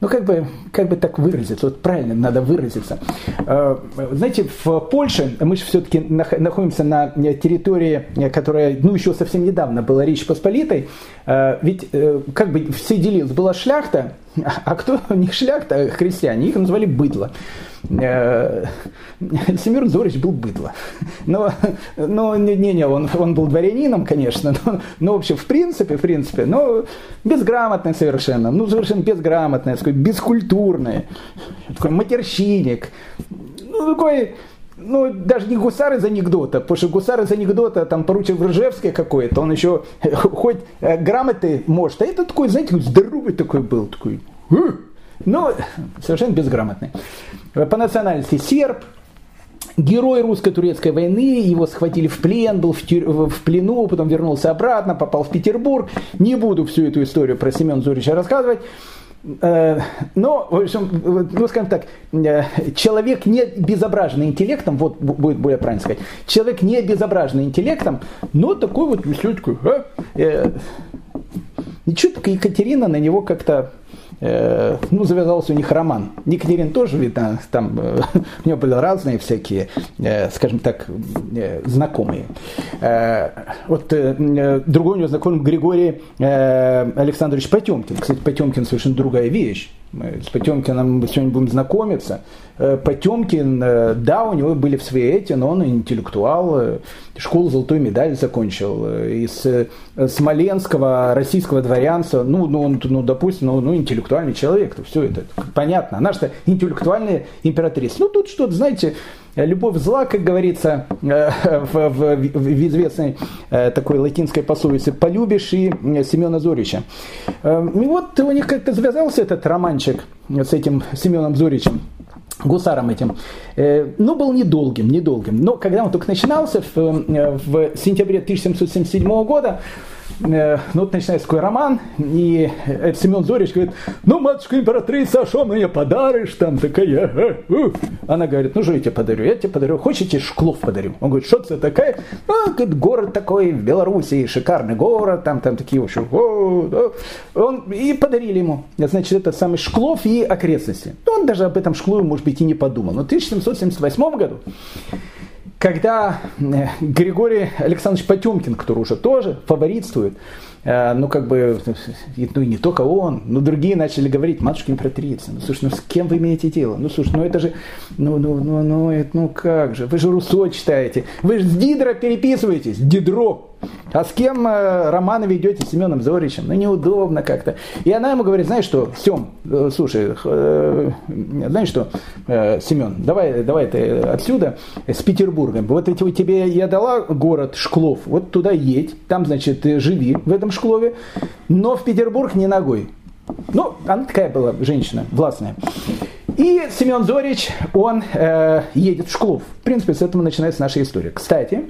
Speaker 1: ну, как бы, как бы так выразиться, вот правильно надо выразиться. Э, знаете, в Польше мы же все-таки находимся на территории, которая, ну, еще совсем недавно была Речь Посполитой, э, ведь э, как бы все делилось, была шляхта, а кто не шляхта, а христиане, их называли быдло. Семен Зорич был быдло. Но, но не, не, он, он был дворянином, конечно, но, но вообще в принципе, в принципе, но безграмотный совершенно, ну совершенно безграмотный, такой бескультурный, такой матерщинник, ну такой ну, даже не гусар из анекдота, потому что гусар из анекдота, там, поручик Ржевский какой-то, он еще хоть э, грамоты может, а это такой, знаете, здоровый такой был, такой, ну, совершенно безграмотный. По национальности серб, герой русско-турецкой войны, его схватили в плен, был в, тюр... в плену, потом вернулся обратно, попал в Петербург. Не буду всю эту историю про Семен Зорича рассказывать. Э, но, в общем, ну, скажем так, э, человек не безображенный интеллектом, вот будет более правильно сказать, человек не безображенный интеллектом, но такой вот веселый, такой, а? э, ничего, так Екатерина на него как-то Э, ну, завязался у них роман. Екатерин тоже, видно, там э, у него были разные всякие, э, скажем так, знакомые. Вот другой у него знакомый Григорий Александрович Потемкин. Кстати, Потемкин совершенно другая вещь. Мы с Потемкиным сегодня будем знакомиться. Э, Потемкин, э, да, у него были в свои эти, но он интеллектуал, э, школу золотой медаль закончил, из смоленского российского дворянства, ну, ну, он, ну допустим, ну, ну, интеллектуальный человек, то все это понятно. Она что интеллектуальная императрица. Ну, тут что-то, знаете, любовь зла, как говорится в, в, в известной такой латинской пословице, полюбишь и Семена Зорича. И вот у них как-то завязался этот романчик с этим Семеном Зоричем гусаром этим, э, ну, был недолгим, недолгим. Но когда он только начинался, в, э, в сентябре 1777 года, Э, ну вот начинается такой роман, и это Семен Зорич говорит, ну, матушка императрица, а что мне подаришь там такая? Она говорит, ну, что я тебе подарю? Я тебе подарю, хочете, Шклов подарю? Он говорит, что это такая? Ну, говорит, город такой в Белоруссии, шикарный город, там, там такие вообще, он, и подарили ему, значит, этот самый Шклов и окрестности. Он даже об этом Шклове, может быть, и не подумал. Но в 1778 году когда э, Григорий Александрович Потемкин, который уже тоже фаворитствует, э, ну как бы, ну и не только он, но другие начали говорить, матушка императрица, ну слушай, ну с кем вы имеете дело? Ну слушай, ну это же, ну, ну, ну, ну, это, ну как же, вы же Руссо читаете, вы же с Дидро переписываетесь, Дидро, а с кем э, романы ведете с Семеном Зоричем? Ну, неудобно как-то. И она ему говорит, знаешь что, Сем, э, слушай, э, знаешь что, э, Семен, давай, давай ты отсюда, с Петербургом. Вот эти, тебе я дала город Шклов, вот туда едь, там, значит, живи в этом Шклове, но в Петербург не ногой. Ну, она такая была женщина, властная. И Семен Зорич, он э, едет в Шклов. В принципе, с этого начинается наша история. Кстати,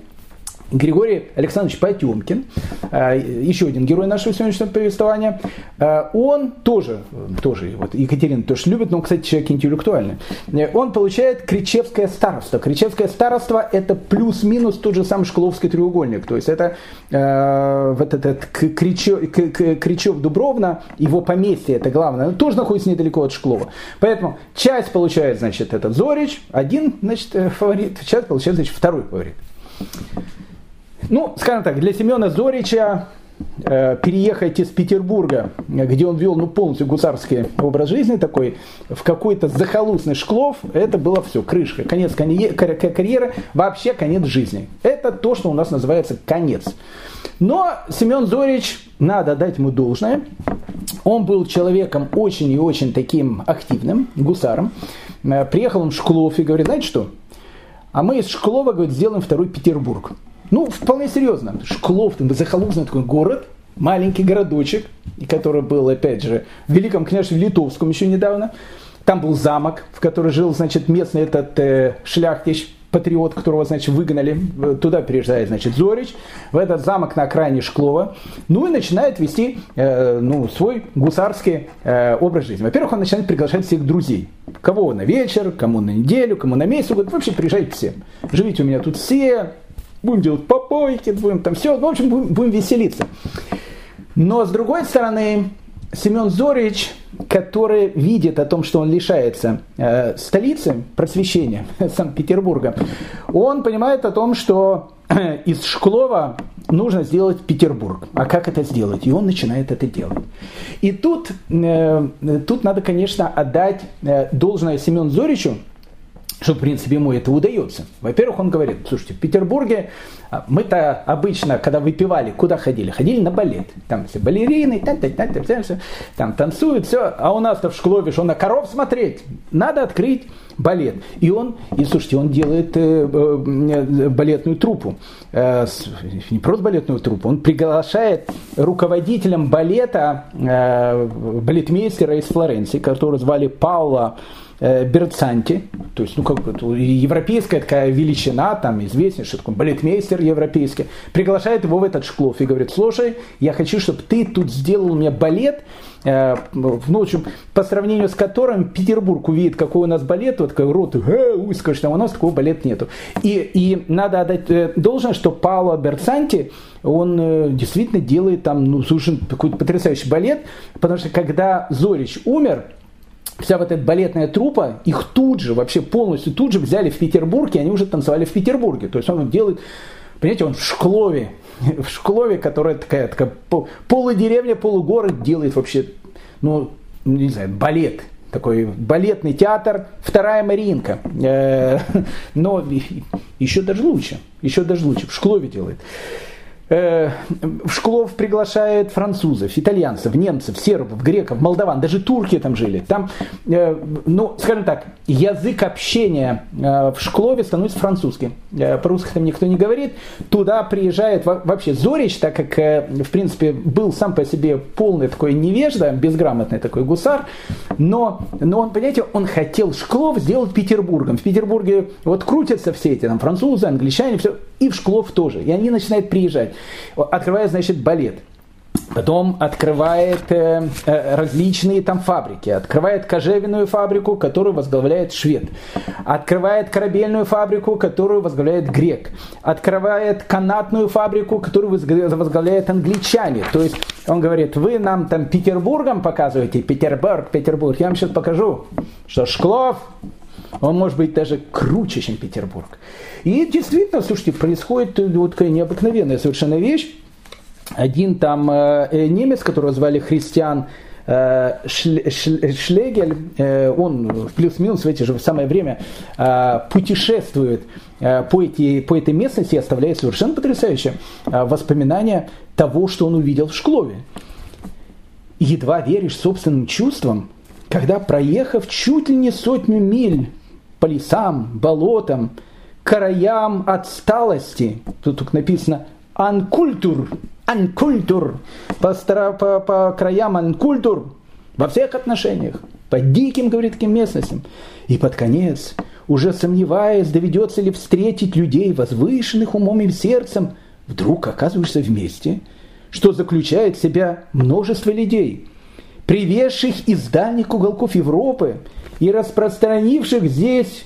Speaker 1: Григорий Александрович Потемкин, э, еще один герой нашего сегодняшнего повествования, э, он тоже, тоже вот Екатерина тоже любит, но, кстати, человек интеллектуальный. Э, он получает Кричевское староство. Кричевское староство – это плюс-минус тот же самый Шкловский треугольник. То есть это вот этот Кричев, Кричев Дубровна, его поместье, это главное, он тоже находится недалеко от Шклова. Поэтому часть получает, значит, этот Зорич, один, значит, фаворит, часть получает, значит, второй фаворит. Ну, скажем так, для Семена Зорича э, переехать из Петербурга, где он вел ну, полностью гусарский образ жизни такой, в какой-то захолустный шклов, это было все, крышка, конец карьеры, вообще конец жизни. Это то, что у нас называется конец. Но Семен Зорич, надо дать ему должное, он был человеком очень и очень таким активным, гусаром. Э, приехал он в Шклов и говорит, знаете что, а мы из Шклова, говорит, сделаем второй Петербург. Ну, вполне серьезно. Шклов, захолустный такой город, маленький городочек, который был, опять же, в Великом княжестве Литовском еще недавно. Там был замок, в котором жил, значит, местный этот э, шляхтич, патриот, которого, значит, выгнали. Туда переезжает, значит, Зорич, в этот замок на окраине Шклова. Ну и начинает вести, э, ну, свой гусарский э, образ жизни. Во-первых, он начинает приглашать всех друзей. Кого на вечер, кому на неделю, кому на месяц. Вот вообще приезжайте все. Живите у меня тут все, будем делать попойки, будем там все, в общем, будем, будем веселиться. Но с другой стороны, Семен Зорич, который видит о том, что он лишается э, столицы просвещения Санкт-Петербурга, он понимает о том, что э, из Шклова нужно сделать Петербург. А как это сделать? И он начинает это делать. И тут, э, тут надо, конечно, отдать э, должное Семену Зоричу, что, в принципе, ему это удается. Во-первых, он говорит, слушайте, в Петербурге а, мы-то обычно, когда выпивали, куда ходили? Ходили на балет. Там все балерины, та -та -та -та, все, там танцуют, все. А у нас-то в Шклове, что на коров смотреть? Надо открыть балет. И он, и слушайте, он делает э, э, балетную труппу. Э, не просто балетную труппу, он приглашает руководителем балета э, балетмейстера из Флоренции, которого звали Паула Берцанти, то есть, ну, как европейская такая величина, там, известный, что такой балетмейстер европейский, приглашает его в этот шклов и говорит, слушай, я хочу, чтобы ты тут сделал мне балет, э, ну, в общем, по сравнению с которым Петербург увидит, какой у нас балет, вот такой рот, э, узко, что у нас такого балета нету. И, и надо отдать э, должное, что Паоло Берцанти, он э, действительно делает там, ну, слушай, какой-то потрясающий балет, потому что когда Зорич умер, вся вот эта балетная трупа, их тут же, вообще полностью тут же взяли в Петербург, и они уже танцевали в Петербурге. То есть он делает, понимаете, он в Шклове, в Шклове, которая такая, такая полудеревня, полугород, делает вообще, ну, не знаю, балет. Такой балетный театр, вторая Маринка. Э, но еще даже лучше, еще даже лучше, в Шклове делает. Э, в Шклов приглашает французов, итальянцев, немцев, сербов, греков, молдаван, даже турки там жили. Там, э, ну, скажем так, язык общения э, в Шклове становится французским. По-русски там никто не говорит. Туда приезжает вообще Зорич, так как, в принципе, был сам по себе полный такой невежда, безграмотный такой гусар, но, но он, понимаете, он хотел Шклов сделать Петербургом. В Петербурге вот крутятся все эти там французы, англичане, все, и в Шклов тоже. И они начинают приезжать. Открывает, значит, балет. Потом открывает э, э, различные там фабрики. Открывает кожевенную фабрику, которую возглавляет швед. Открывает корабельную фабрику, которую возглавляет грек. Открывает канатную фабрику, которую возглавляет англичане. То есть он говорит, вы нам там Петербургом показываете, Петербург, Петербург. Я вам сейчас покажу, что Шклов, он может быть даже круче, чем Петербург. И действительно, слушайте, происходит вот такая необыкновенная совершенно вещь. Один там э, э немец, которого звали Христиан Шлегель, он плюс-минус в эти же самое время путешествует по, эти, по этой местности и оставляет совершенно потрясающее воспоминания того, что он увидел в Шклове. Едва веришь собственным чувствам, когда, проехав чуть ли не сотню миль по лесам, болотам, краям отсталости, тут только написано «анкультур», «анкультур», по, по, по краям «анкультур», во всех отношениях, по диким, говорит, таким местностям. И под конец, уже сомневаясь, доведется ли встретить людей, возвышенных умом и сердцем, вдруг оказываешься вместе, что заключает в себя множество людей – привезших из дальних уголков Европы и распространивших здесь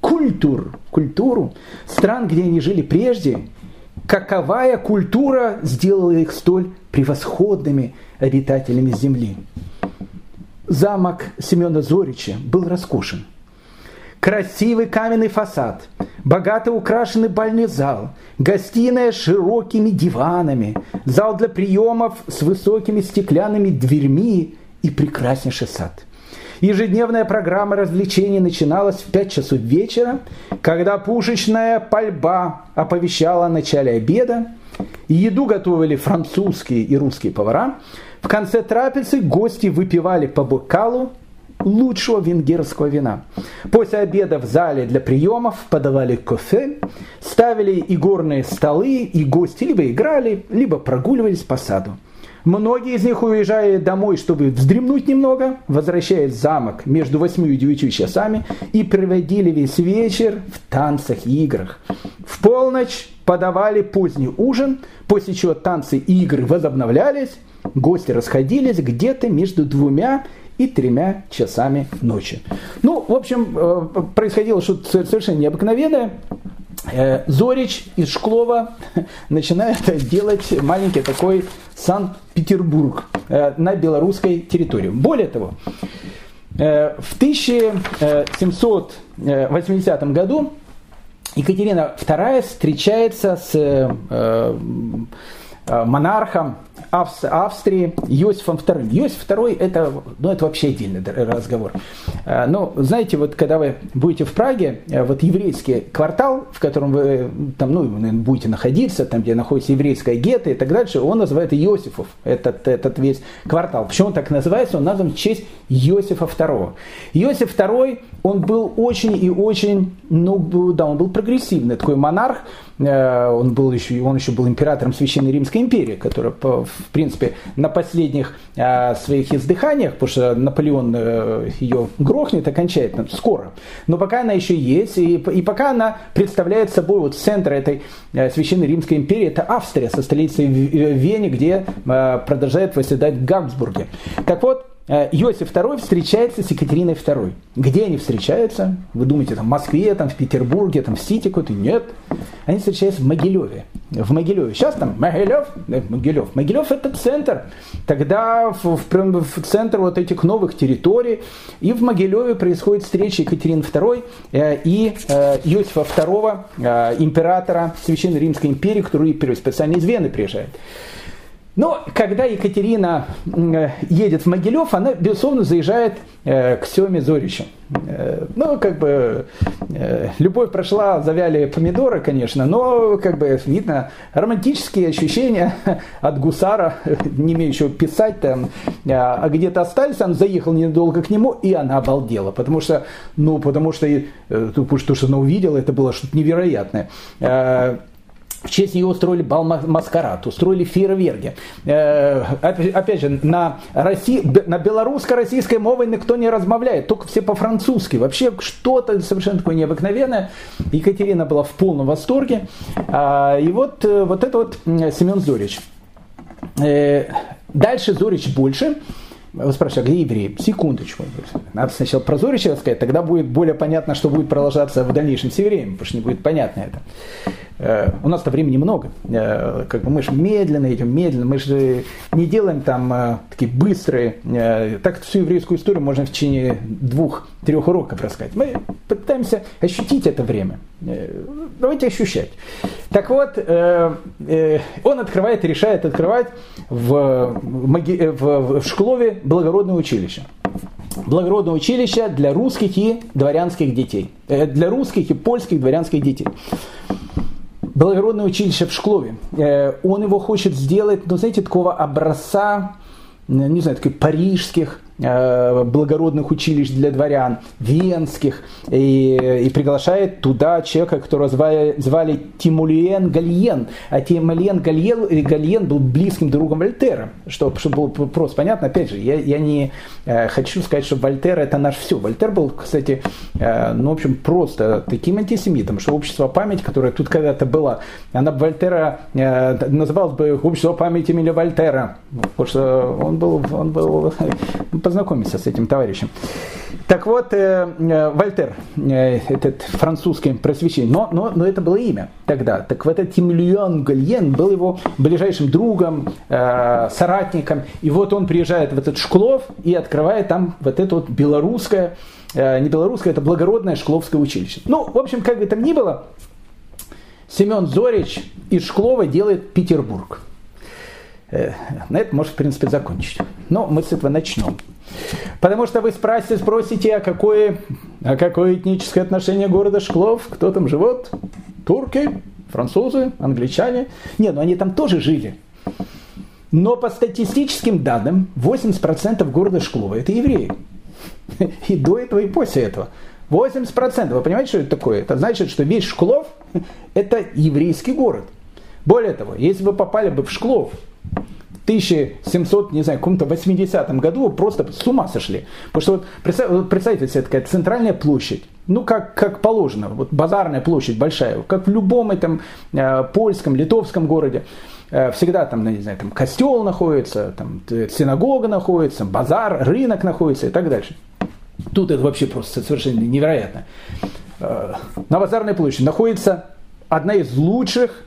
Speaker 1: культур, культуру стран, где они жили прежде, каковая культура сделала их столь превосходными обитателями земли. Замок Семена Зорича был роскошен – красивый каменный фасад, богато украшенный бальный зал, гостиная с широкими диванами, зал для приемов с высокими стеклянными дверьми и прекраснейший сад. Ежедневная программа развлечений начиналась в 5 часов вечера, когда пушечная пальба оповещала о начале обеда, еду готовили французские и русские повара. В конце трапезы гости выпивали по бокалу лучшего венгерского вина. После обеда в зале для приемов подавали кофе, ставили игорные столы, и гости либо играли, либо прогуливались по саду. Многие из них, уезжая домой, чтобы вздремнуть немного, возвращаясь в замок между 8 и 9 часами и проводили весь вечер в танцах и играх. В полночь подавали поздний ужин, после чего танцы и игры возобновлялись, гости расходились где-то между двумя и тремя часами ночи. Ну, в общем, э, происходило что-то совершенно необыкновенное. Э, Зорич из Шклова начинает делать маленький такой Санкт-Петербург э, на белорусской территории. Более того, в 1780 году Екатерина II встречается с монархом Австрии Иосифом II. Иосиф II это, ну, это вообще отдельный разговор. Э, но знаете, вот когда вы будете в Праге, э, вот еврейский квартал, в котором вы там, ну, будете находиться, там, где находится еврейская гетто и так дальше, он называет Иосифов, этот, этот весь квартал. Почему он так называется? Он назван в честь Иосифа II. Иосиф II, он был очень и очень, ну, да, он был прогрессивный такой монарх, Э, он, был еще, он еще был императором Священной Римской империи, которая, в принципе, на последних э, своих издыханиях, потому что Наполеон э, ее грохнет окончательно, скоро, но пока она еще есть, и, и пока она представляет собой вот центр этой Священной Римской империи, это Австрия со столицей Вене, где продолжает восседать в Габсбурге. Так вот, Э, Иосиф II встречается с Екатериной II. Где они встречаются? Вы думаете, там в Москве, там в Петербурге, там в Сити какой-то? Нет. Они встречаются в Могилеве. В Могилеве. Сейчас там Могилев, э, Могилев. Могилев это центр. Тогда в, в, в центр вот этих новых территорий. И в Могилеве происходит встреча Екатерины II э, и э, Иосифа II, э, императора Священной Римской империи, который специально из Вены приезжает. Но когда Екатерина едет в Могилев, она, безусловно, заезжает э, к Семе Зоричу. Э, ну, как бы, э, любовь прошла, завяли помидоры, конечно, но, как бы, видно, романтические ощущения от гусара, не имеющего писать там, а где-то остались, он заехал недолго к нему, и она обалдела, потому что, ну, потому что, то, что она увидела, это было что-то невероятное в честь ее устроили бал маскарад, устроили фейерверки. Э, опять же, на, России, на белорусско-российской мове никто не размовляет, только все по-французски. Вообще что-то совершенно такое необыкновенное. Екатерина была в полном восторге. А, и вот, э, вот это вот Семен Зорич. Э, дальше Зорич больше. Вы спрашиваете, а где евреи? Секундочку. Надо сначала про Зорича сказать, тогда будет более понятно, что будет продолжаться в дальнейшем с евреями, потому что не будет понятно это. Э, у нас-то времени много. Э, как бы мы же медленно идем, медленно. Мы же не делаем там э, такие быстрые. Так всю еврейскую историю можно в течение двух-трех уроков рассказать. Мы пытаемся ощутить это время. Давайте ощущать. Так вот, он открывает, решает открывать в, в Шклове благородное училище благородное училище для русских и дворянских детей. Для русских и польских дворянских детей благородное училище в Шклове. Э, он его хочет сделать, ну, знаете, такого образца, не знаю, таких парижских, Э, благородных училищ для дворян, венских, и, и приглашает туда человека, которого звали, звали Тимулиен Гальен. А Тимулиен Гальен, Гальен был близким другом Вольтера, чтобы, чтобы было просто понятно. Опять же, я, я не э, хочу сказать, что Вольтер это наш все. Вольтер был, кстати, э, ну, в общем, просто таким антисемитом, что общество памяти, которое тут когда-то было, она Вольтера э, называлась бы общество памяти Эмиля Вольтера, потому что он был, он был познакомиться с этим товарищем. Так вот, э, э, Вольтер, э, этот французский просвещение, но, но, но это было имя тогда. Так вот этот Тимлюон Гальен был его ближайшим другом, соратником. И вот он приезжает в этот Шклов и открывает там вот это вот белорусское, не белорусское, это благородное Шкловское училище. Ну, в общем, как бы там ни было, Семен Зорич из Шклова делает Петербург. Э, на это может, в принципе, закончить. Но мы с этого начнем. Потому что вы спросите, спросите, а какое, а какое этническое отношение города Шклов? Кто там живет? Турки, французы, англичане? Нет, ну они там тоже жили. Но по статистическим данным 80% города Шклова это евреи. И до этого, и после этого. 80%. Вы понимаете, что это такое? Это значит, что весь Шклов это еврейский город. Более того, если вы попали бы в Шклов 1700, не знаю, каком-то 80-м году просто с ума сошли. Потому что вот представьте, представьте себе такая центральная площадь, ну как, как положено, вот базарная площадь большая, как в любом этом э, польском, литовском городе. Э, всегда там, ну, не знаю, там костел находится, там синагога находится, базар, рынок находится и так дальше. Тут это вообще просто совершенно невероятно. Э, на базарной площади находится одна из лучших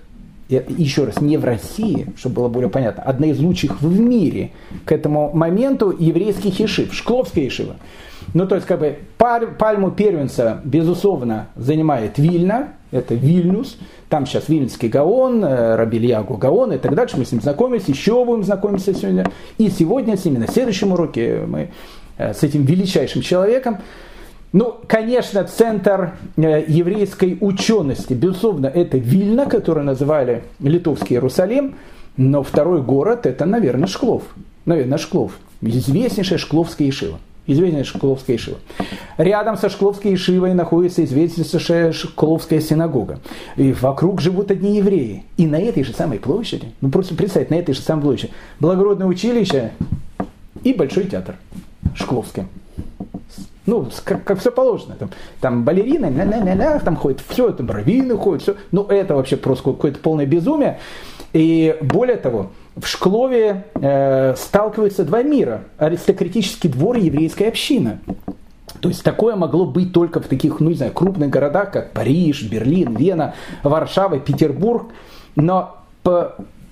Speaker 1: еще раз, не в России, чтобы было более понятно, одна из лучших в мире к этому моменту еврейских ешив, Шкловская ешива. Ну, то есть, как бы, пальму первенца, безусловно, занимает Вильна, это Вильнюс, там сейчас Вильнский Гаон, э, Рабельягу Гаон и так дальше, мы с ним знакомились, еще будем знакомиться сегодня. И сегодня, с ними на следующем уроке мы э, с этим величайшим человеком ну, конечно, центр э, еврейской учености, безусловно, это Вильна, который называли Литовский Иерусалим, но второй город это, наверное, Шклов. Наверное, Шклов. Известнейшая Шкловская Ишива. Известнейшая Шкловская Ишива. Рядом со Шкловской Ишивой находится известнейшая Шкловская синагога. И вокруг живут одни евреи. И на этой же самой площади, ну просто представьте, на этой же самой площади, благородное училище и Большой театр Шкловский. Ну, как, все положено. Там, там балерины, ля -ля -ля там ходят, все, там раввины ходят, все. Ну, это вообще просто какое-то полное безумие. И более того, в Шклове э, сталкиваются два мира. Аристократический двор и еврейская община. То есть такое могло быть только в таких, ну не знаю, крупных городах, как Париж, Берлин, Вена, Варшава, Петербург. Но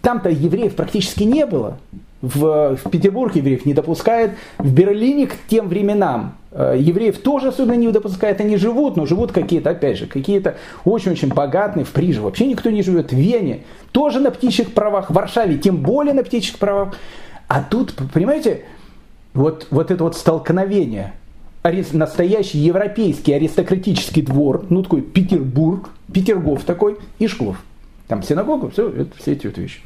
Speaker 1: там-то евреев практически не было в, в Петербург евреев не допускает, в Берлине к тем временам евреев тоже особенно не допускает, они живут, но живут какие-то, опять же, какие-то очень-очень богатые, в Париже вообще никто не живет, в Вене тоже на птичьих правах, в Варшаве тем более на птичьих правах. А тут, понимаете, вот, вот это вот столкновение, настоящий европейский аристократический двор, ну такой Петербург, Петергоф такой, и Шклов. Там синагога, все, это, все эти вот вещи.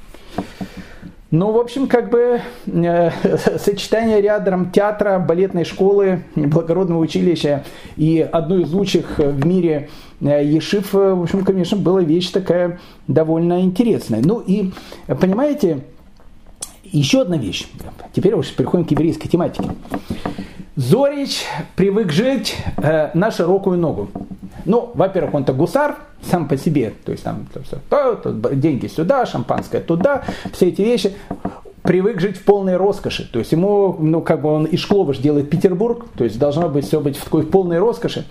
Speaker 1: Ну, в общем, как бы э, сочетание рядом театра, балетной школы, благородного училища и одной из лучших в мире э, Ешив, э, в общем, конечно, была вещь такая довольно интересная. Ну и, понимаете, еще одна вещь. Теперь уж переходим к еврейской тематике. Зорич привык жить э, на широкую ногу. Ну, во-первых, он-то гусар сам по себе, то есть там то, то, то, деньги сюда, шампанское туда, все эти вещи. Привык жить в полной роскоши. То есть ему, ну, как бы он из Шклова делает Петербург, то есть должно быть все быть в такой полной роскоши.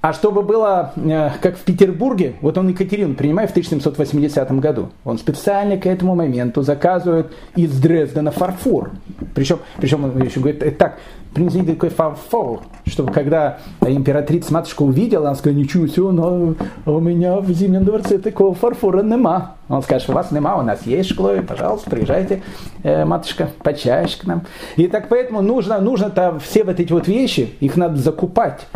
Speaker 1: А чтобы было, э, как в Петербурге, вот он Екатерину принимает в 1780 году. Он специально к этому моменту заказывает из Дрездена фарфор. Причем, причем он еще говорит, «Э, так, принесите такой фарфор, чтобы когда императрица матушка увидела, она сказала, ничего себе, но у меня в Зимнем дворце такого фарфора нема. Он скажет, у вас нема, у нас есть шкло, пожалуйста, приезжайте, э, матушка, почаще к нам. И так поэтому нужно, нужно-то все вот эти вот вещи, их надо закупать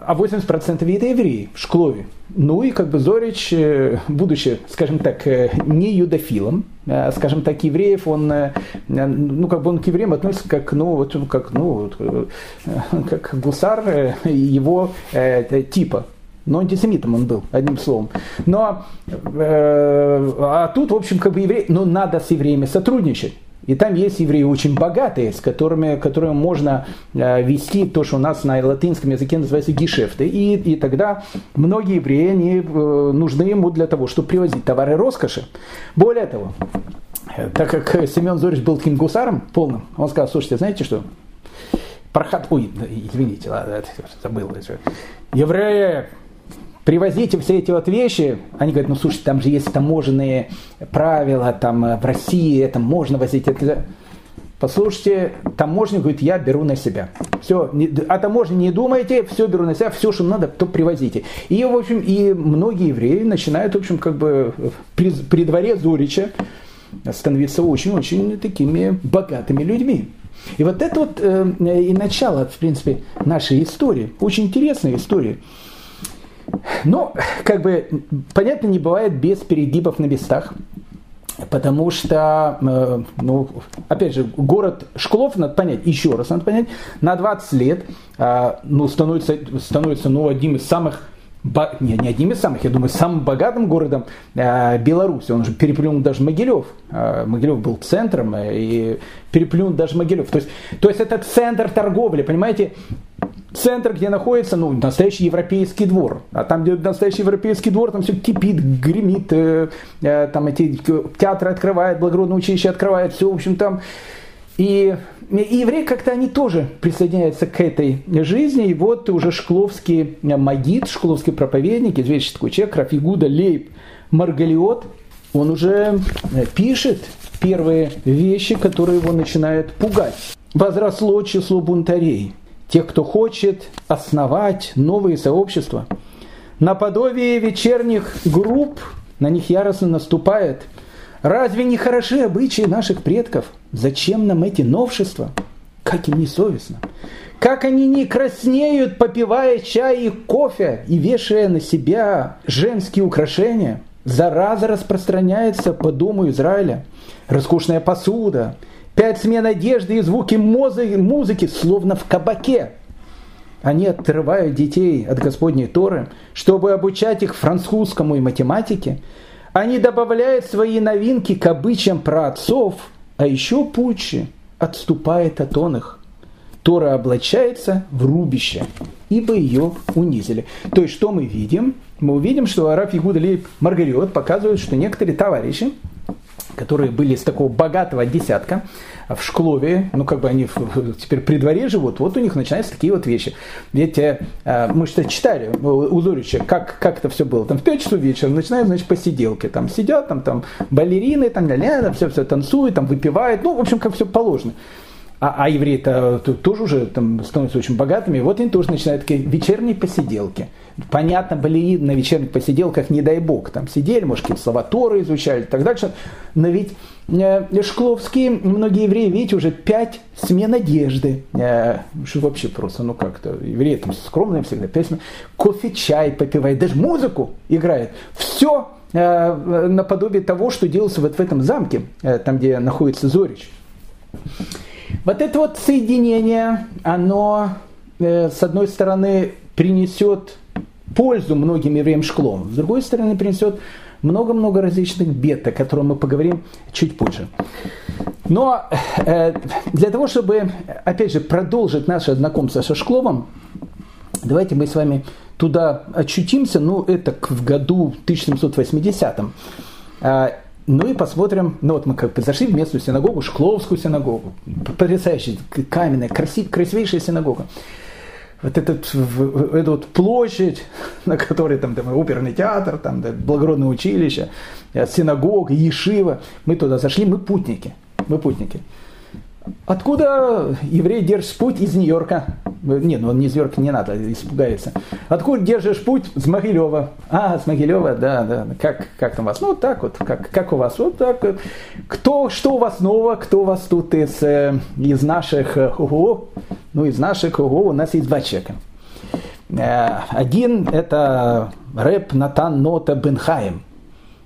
Speaker 1: а 80% это евреи в Шклове. Ну и как бы Зорич, э, будучи, скажем так, э, не юдофилом, а, скажем так, евреев, он, э, ну как бы он к евреям относится как, ну вот, как, ну, как гусар его типа. Но антисемитом он был, одним словом. Но, э, а тут, в общем, как бы евреи, но надо с евреями сотрудничать. И там есть евреи очень богатые, с которыми, которыми можно э, вести то, что у нас на латинском языке называется гешефты. И, и тогда многие евреи они, э, нужны ему для того, чтобы привозить товары роскоши. Более того, э, так как Семен Зорич был таким гусаром полным, он сказал, слушайте, знаете что, Проход... Ой, извините, ладно, забыл. Евреи, привозите все эти вот вещи, они говорят, ну слушай, там же есть таможенные правила, там э, в России это можно возить. Это... Послушайте, таможник говорит, я беру на себя. Все, о таможне не думайте, все беру на себя, все, что надо, то привозите. И, в общем, и многие евреи начинают, в общем, как бы при, при дворе Зорича становиться очень-очень такими богатыми людьми. И вот это вот э, и начало, в принципе, нашей истории. Очень интересная история. Ну, как бы, понятно, не бывает без перегибов на местах. Потому что, э, ну, опять же, город Шклов, надо понять, еще раз надо понять, на 20 лет э, ну, становится, становится ну, одним из самых не, не одним из самых, я думаю, самым богатым городом э, Беларуси. Он же переплюнул даже Могилев. Э, Могилев был центром э, и переплюнул даже Могилев. То есть, то есть это центр торговли, понимаете? Центр, где находится ну, настоящий европейский двор. А там, где настоящий европейский двор, там все кипит, гремит, э, э, там эти театры открывают, благородное училище открывает, все, в общем, там и, и евреи как-то они тоже присоединяются к этой жизни. И вот уже шкловский магит, шкловский проповедник, известный такой человек, Рафигуда Лейб Маргалиот, он уже пишет первые вещи, которые его начинают пугать. Возросло число бунтарей, тех, кто хочет основать новые сообщества. Наподобие вечерних групп на них яростно наступает – Разве не хороши обычаи наших предков? Зачем нам эти новшества? Как им не совестно? Как они не краснеют, попивая чай и кофе и вешая на себя женские украшения? Зараза распространяется по дому Израиля. Роскошная посуда, пять смен одежды и звуки музыки, словно в кабаке. Они отрывают детей от Господней Торы, чтобы обучать их французскому и математике, они добавляют свои новинки к обычаям про отцов, а еще пуче отступает от он их. Тора облачается в рубище, ибо ее унизили. То есть, что мы видим? Мы увидим, что Араф Ягуда Лейб Маргариот показывает, что некоторые товарищи, которые были из такого богатого десятка, в Шклове, ну как бы они теперь при дворе живут, вот у них начинаются такие вот вещи. Ведь э, мы что читали у Зорича, как, как это все было. Там в 5 часов вечера начинают, значит, посиделки. Там сидят, там, там балерины, там, ля, ля, все, все танцуют, там выпивают. Ну, в общем, как все положено. А, а евреи-то тоже уже там становятся очень богатыми. Вот они тоже начинают такие вечерние посиделки. Понятно, были на вечерних посиделках, не дай бог, там сидели, может, какие-то слова Торы изучали и так дальше. Но ведь э, Шкловские, многие евреи, видите, уже пять смен одежды. Э, что вообще просто, ну как-то, евреи там скромные всегда, пять смен. Кофе, чай попивает, даже музыку играет. Все э, наподобие того, что делается вот в этом замке, э, там, где находится Зорич. Вот это вот соединение, оно, э, с одной стороны, принесет пользу многим евреям шклом, с другой стороны, принесет много-много различных бед, о которых мы поговорим чуть позже. Но э, для того, чтобы, опять же, продолжить наше знакомство со Шкловом, давайте мы с вами туда очутимся, ну, это в году 1780 ну и посмотрим, ну вот мы как зашли в местную синагогу, Шкловскую синагогу, потрясающая, каменная, красив, красивейшая синагога. вот этот, эту вот площадь, на которой там, там оперный театр, там да, благородное училище, синагога, ешива. Мы туда зашли, мы путники. Мы путники. Откуда еврей держит путь из Нью-Йорка? Не, ну он не из Нью-Йорка, не надо, испугается. Откуда держишь путь? С Могилева. А, с Могилева, да, да. Как, как там у вас? Ну, так вот, как, как у вас? Вот так. Кто, что у вас нового? Кто у вас тут из, э, из наших ого? Ну, из наших ого у нас есть два человека. Э, один это рэп Натан Нота Бенхайм –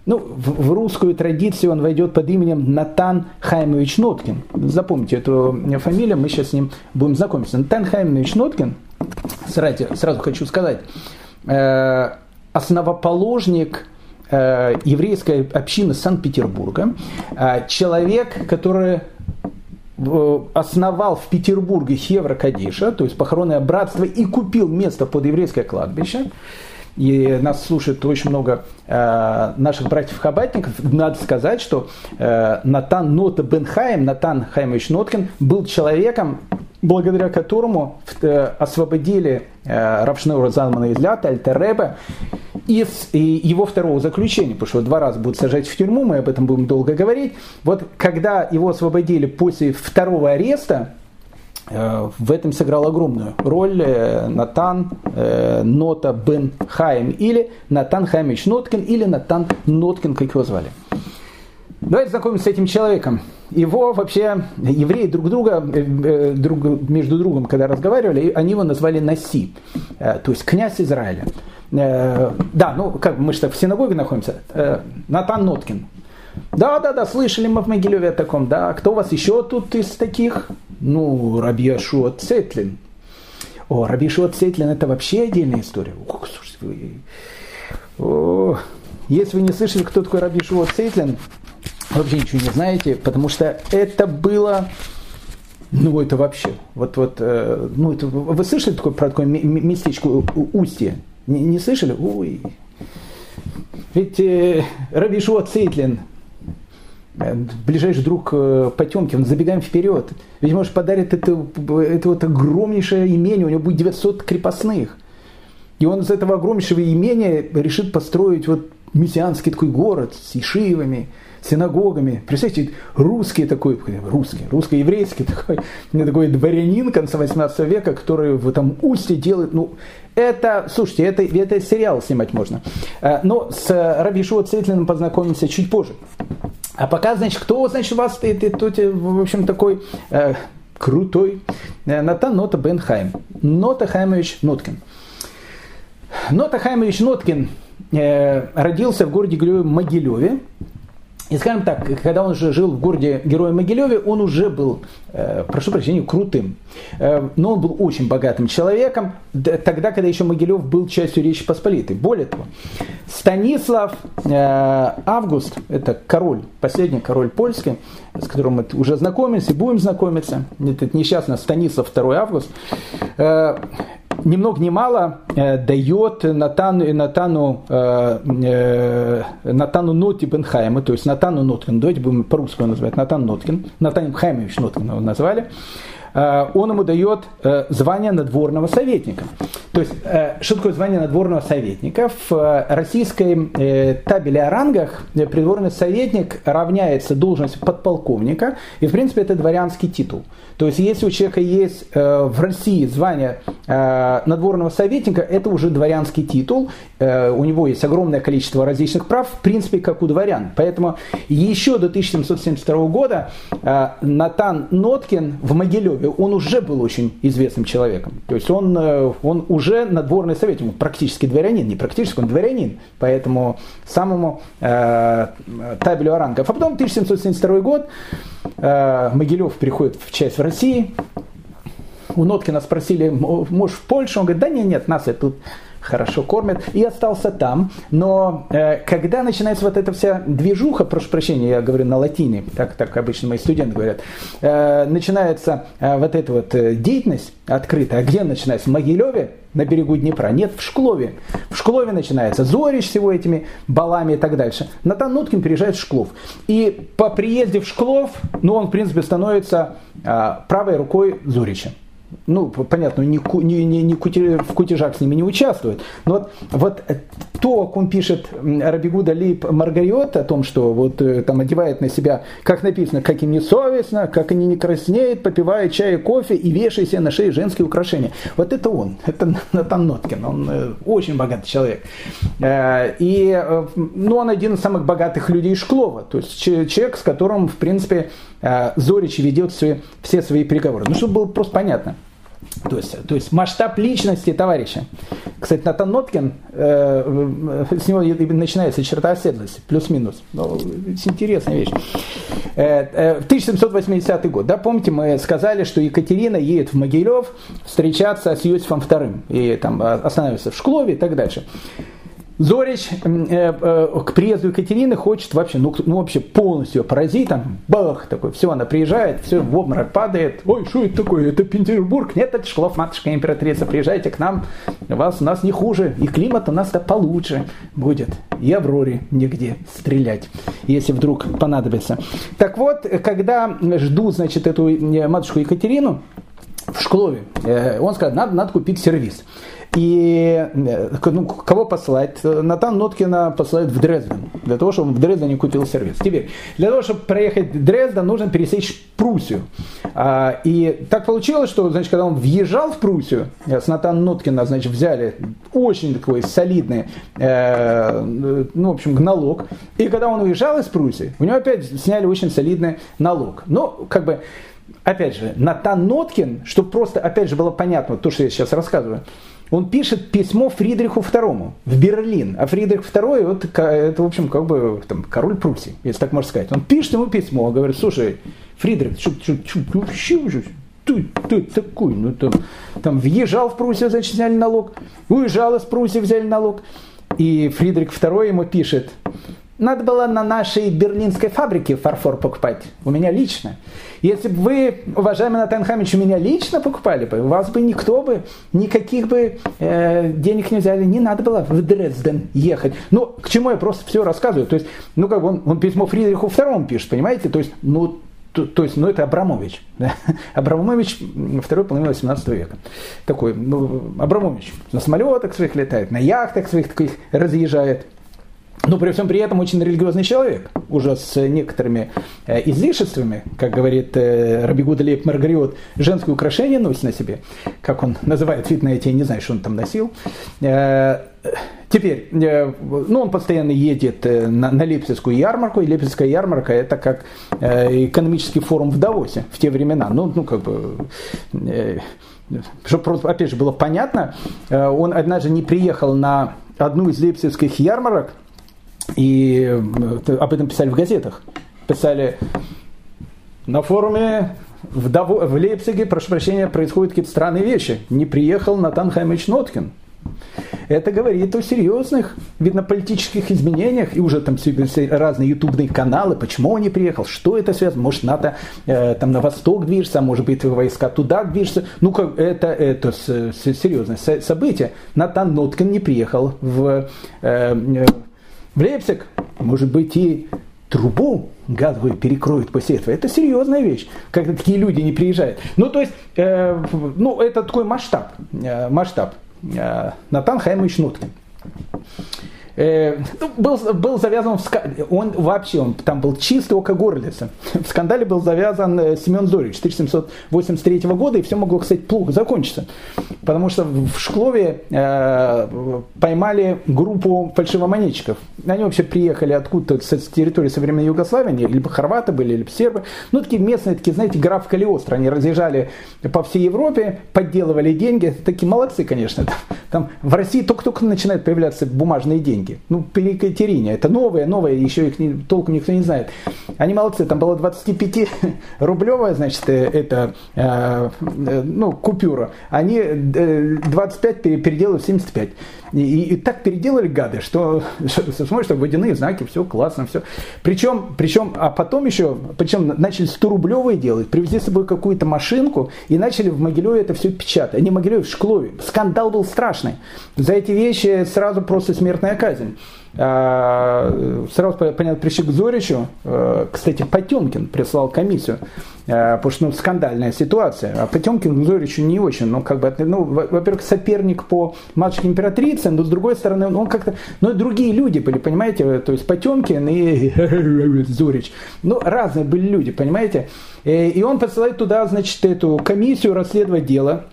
Speaker 1: ну, в, в русскую традицию он войдет под именем Натан Хаймович Ноткин. Запомните эту фамилию, мы сейчас с ним будем знакомиться. Натан Хаймович Ноткин, сразу, сразу хочу сказать, э, основоположник э, еврейской общины Санкт-Петербурга, э, человек, который основал в Петербурге Хевра Кадиша, то есть похоронное братство, и купил место под еврейское кладбище и нас слушает очень много э, наших братьев-хабатников, надо сказать, что э, Натан Нота Бенхайм, Натан Хаймович Ноткин, был человеком, благодаря которому э, освободили э, Равшнеура из Лята, Альтереба, из его второго заключения, потому что два раза будут сажать в тюрьму, мы об этом будем долго говорить. Вот когда его освободили после второго ареста, в этом сыграл огромную роль э, Натан э, Нота Бен Хайм или Натан Хаймич Ноткин или Натан Ноткин, как его звали. Давайте знакомимся с этим человеком. Его вообще, евреи друг друга, друг, между другом, когда разговаривали, они его назвали Наси, то есть князь Израиля. Да, ну, как мы же в синагоге находимся. Натан Ноткин. Да, да, да, слышали мы в Могилеве о таком, да. Кто у вас еще тут из таких? Ну, Раби Ашуа Цетлин. О, Раби Ашуа Цетлин это вообще отдельная история. Ух, слушайте, вы... О, если вы не слышали, кто такой Раби Ашуа Цетлин, вообще ничего не знаете, потому что это было ну, это вообще. Вот, вот, э, ну, это, вы слышали такое, про такое местечко Устье? Не, не слышали? Ой. Ведь э, Раби Шуа Цейтлин, ближайший друг э, Потемкин, забегаем вперед. Ведь, может, подарит это, это вот огромнейшее имение, у него будет 900 крепостных. И он из этого огромнейшего имения решит построить вот мессианский такой город с ишивами, синагогами. Представьте, русский такой, русский, русско-еврейский такой, такой дворянин конца 18 века, который в этом устье делает, ну, это, слушайте, это, это сериал снимать можно. Э, но с Раби Шуа Цейтлиным познакомимся чуть позже. А пока, значит, кто, значит, у вас стоит, и тут, в общем, такой э, крутой э, Натан Нота Бен Хайм. Нота Хаймович Ноткин. Нота Хаймович Ноткин э, родился в городе Могилеве и скажем так, когда он уже жил в городе Героя Могилеве, он уже был, э, прошу прощения, крутым. Э, но он был очень богатым человеком, тогда, когда еще Могилев был частью Речи Посполитой. Более того, Станислав э, Август, это король, последний король польский, с которым мы уже знакомились и будем знакомиться, этот несчастный Станислав II Август, ни много ни мало э, дает Натану, Натану, э, э, Натану Ноти Бенхайма, то есть Натану Ноткин, давайте будем по-русски называть, Натан Ноткин, Натан Хаймович Ноткин его назвали, э, он ему дает э, звание надворного советника. То есть, э, что такое звание надворного советника? В российской табеле о рангах придворный советник равняется должности подполковника, и в принципе это дворянский титул. То есть, если у человека есть э, в России звание э, надворного советника, это уже дворянский титул. Э, у него есть огромное количество различных прав, в принципе, как у дворян. Поэтому еще до 1772 года э, Натан Ноткин в Могилеве, он уже был очень известным человеком. То есть, он, э, он уже надворный советник, практически дворянин, не практически, он дворянин. Поэтому самому э, табелю о рангах. А потом 1772 год э, Могилев приходит в часть России. У Ноткина спросили, может в Польшу? Он говорит, да нет, нет, нас и тут хорошо кормят, и остался там. Но э, когда начинается вот эта вся движуха, прошу прощения, я говорю на латине, так, так обычно мои студенты говорят, э, начинается э, вот эта вот э, деятельность открытая. Где начинается? В Могилеве, на берегу Днепра. Нет, в Шклове. В Шклове начинается Зорич с его этими балами и так дальше. Натан Нуткин приезжает в Шклов. И по приезде в Шклов, ну, он, в принципе, становится э, правой рукой Зорича. Ну, понятно, не, не, не, не кутеж, в кутежах с ними не участвует. Но вот, вот то, как он пишет Рабигуда Лип Маргариот о том, что вот э, там одевает на себя, как написано, как им не совестно, как они не краснеют, попивая чай и кофе и вешая себе на шею женские украшения. Вот это он, это Натан Ноткин, он э, очень богатый человек. Э, и ну, он один из самых богатых людей Шклова, то есть человек, с которым, в принципе, Зорич ведет все, все свои переговоры. Ну, чтобы было просто понятно. То есть, то есть масштаб личности товарища. Кстати, Натан Ноткин, э, с него начинается черта оседлости, плюс-минус. Ну, интересная вещь. Э, э, 1780 год, да, помните, мы сказали, что Екатерина едет в Могилев встречаться с Иосифом II, и там останавливается в Шклове и так дальше. Зорич э, э, к приезду Екатерины хочет вообще, ну, ну вообще полностью поразить, там, бах, такой, все, она приезжает, все, в обморок падает, ой, что это такое, это Петербург, нет, это Шклов, матушка императрица, приезжайте к нам, вас, у нас не хуже, и климат у нас-то получше будет, и Авроре нигде стрелять, если вдруг понадобится. Так вот, когда жду, значит, эту э, матушку Екатерину, в Шклове, он сказал, надо, надо купить сервис. И э, ну, кого послать? Натан Ноткина посылает в Дрезден, для того, чтобы в Дрездене купил сервис. Теперь, для того, чтобы проехать в Дрезден, нужно пересечь Пруссию. А, и так получилось, что, значит, когда он въезжал в Пруссию, э, с Натан Ноткина, значит, взяли очень такой солидный, э, ну, в общем, налог. И когда он уезжал из Пруссии, у него опять сняли очень солидный налог. Но, как бы, опять же, Натан Ноткин, чтобы просто, опять же, было понятно то, что я сейчас рассказываю, он пишет письмо Фридриху II в Берлин. А Фридрих II вот, это, в общем, как бы там, король Пруссии, если так можно сказать. Он пишет ему письмо, говорит, слушай, Фридрих, что, что, что, что, ты, ты такой, ну там, там въезжал в Пруссию, значит, взяли налог, уезжал из Пруссии, взяли налог. И Фридрих II ему пишет, надо было на нашей берлинской фабрике фарфор покупать. У меня лично. Если бы вы, уважаемый Натан Хамич, у меня лично покупали бы, у вас бы никто бы, никаких бы э, денег не взяли, не надо было в Дрезден ехать. Ну, к чему я просто все рассказываю. То есть, ну, как бы он, он письмо Фридриху II пишет, понимаете? То есть, ну, то, то есть, ну, это Абрамович. Да? Абрамович второй половины 18 века. Такой, ну, Абрамович на самолетах своих летает, на яхтах своих таких разъезжает. Но при всем при этом очень религиозный человек, уже с некоторыми э, излишествами, как говорит э, Рабигуда Лейб Маргариот, женское украшение носит на себе, как он называет, вид на эти, не знаю, что он там носил. Э, теперь, ну, он постоянно едет на, на Лейпцигскую ярмарку, и Лейпцигская ярмарка это как экономический форум в Давосе в те времена. Ну, ну как бы... Чтобы просто, опять же, было понятно, он однажды не приехал на одну из лейпцигских ярмарок, и э, об этом писали в газетах. Писали на форуме в, Даво, в Лейпциге, прошу прощения, происходят какие-то странные вещи. Не приехал Натан Хаймович Ноткин. Это говорит о серьезных, видно, политических изменениях, и уже там разные ютубные каналы, почему он не приехал, что это связано, может, НАТО э, там на восток движется, а может быть, войска туда движутся. Ну, как это, это серьезное событие. Натан Ноткин не приехал в э, в Лейпциг, может быть, и трубу газовую перекроют после этого. Это серьезная вещь, когда такие люди не приезжают. Ну, то есть, э, ну, это такой масштаб. Э, масштаб. Э, Натан Хаймович Нуткин. Э, ну, был, был завязан, в, он вообще, он там был чистый око горлица. В скандале был завязан э, Семен Зорич 1783 года, и все могло, кстати, плохо закончиться. Потому что в Шклове э, поймали группу фальшивомонетчиков. Они вообще приехали откуда-то с территории современной Югославии, либо хорваты были, либо сербы. Ну, такие местные, такие, знаете, граф Калиостро. Они разъезжали по всей Европе, подделывали деньги. Такие молодцы, конечно. Там, там в России только-только начинают появляться бумажные деньги деньги. Ну, при Екатерине. Это новое, новое, еще их не, толком никто не знает. Они молодцы. Там было 25-рублевая, значит, э, это, э, э, ну, купюра. Они 25 переделали в 75. И, и, так переделали гады, что, что смотришь, что водяные знаки, все классно, все. Причем, причем, а потом еще, причем начали 100-рублевые делать, привезли с собой какую-то машинку и начали в Могилеве это все печатать. В Могилеве, в Шклове. Скандал был страшный. За эти вещи сразу просто смертная казнь. Э, сразу понятно, пришли к Зоричу, э, кстати, Потемкин прислал комиссию, э, потому что ну, скандальная ситуация, а Потемкин к Зоричу не очень, ну, как бы, ну, во-первых, соперник по матушке императрице, но с другой стороны, он как-то, ну, другие люди были, понимаете, то есть Потемкин и Зорич, ну, разные были люди, понимаете, и он посылает туда, значит, эту комиссию расследовать дело,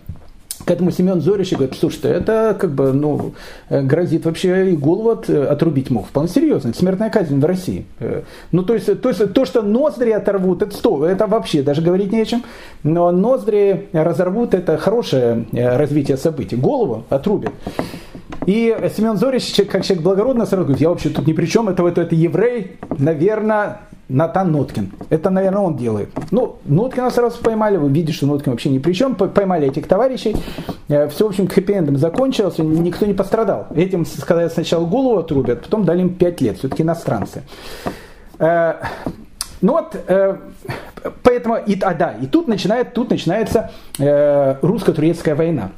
Speaker 1: к этому Семен Зорич говорит, слушайте, это как бы, ну, э, грозит вообще и голову от, э, отрубить мог. Вполне серьезно, это смертная казнь в России. Э, ну, то есть, то есть то, что ноздри оторвут, это что, это вообще даже говорить не о чем. Но ноздри разорвут, это хорошее развитие событий. Голову отрубят. И Семен Зорич, как человек благородный, сразу говорит, я вообще тут ни при чем, это, это, это еврей, наверное, Натан Ноткин. Это, наверное, он делает. Ну, Ноткина сразу поймали, вы видите, что Ноткин вообще ни при чем. Поймали этих товарищей. Э, Все, в общем, хэппи-эндом закончилось, никто не пострадал. Этим, сказать, сначала голову отрубят, потом дали им 5 лет. Все-таки иностранцы. Э, ну вот, э, поэтому, и, а да, и тут, начинает, тут начинается русско-турецкая война.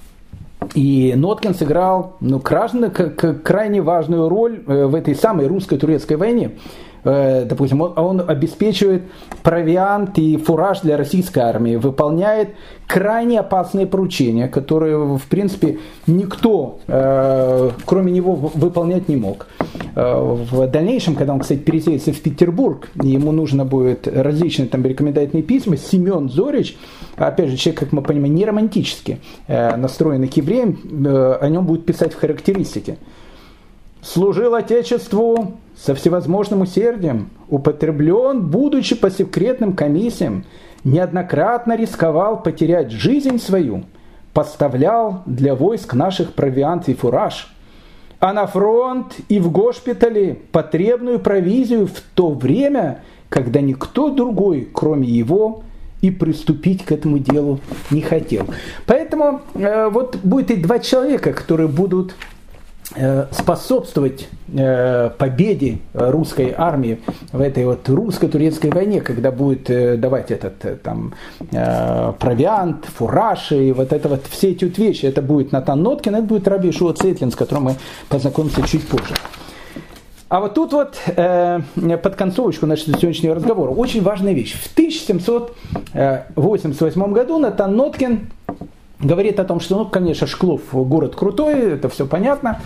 Speaker 1: И Ноткин сыграл ну, крайне, крайне важную роль в этой самой русско-турецкой войне. Э, допустим, он, он обеспечивает провиант и фураж для российской армии, выполняет крайне опасные поручения, которые, в принципе, никто, э, кроме него, выполнять не мог. Э, в дальнейшем, когда он, кстати, переселится в Петербург, ему нужно будет различные там рекомендательные письма, Семен Зорич, опять же, человек, как мы понимаем, не романтически настроенный к евреям, о нем будет писать в характеристике. Служил Отечеству со всевозможным усердием, употреблен, будучи по секретным комиссиям, неоднократно рисковал потерять жизнь свою, поставлял для войск наших провиант и фураж, а на фронт и в госпитале потребную провизию в то время, когда никто другой, кроме его, и приступить к этому делу не хотел. Поэтому э, вот будет и два человека, которые будут способствовать э, победе русской армии в этой вот русско-турецкой войне, когда будет э, давать этот там провиант, фураж и вот это вот все эти вот вещи. Это будет Натан Ноткин, это будет Раби Шуа Цейтлин, с которым мы познакомимся чуть позже. А вот тут вот э, под концовочку нашего сегодняшнего разговора очень важная вещь. В 1788 году Натан Ноткин говорит о том, что, ну, конечно, Шклов город крутой, это все понятно,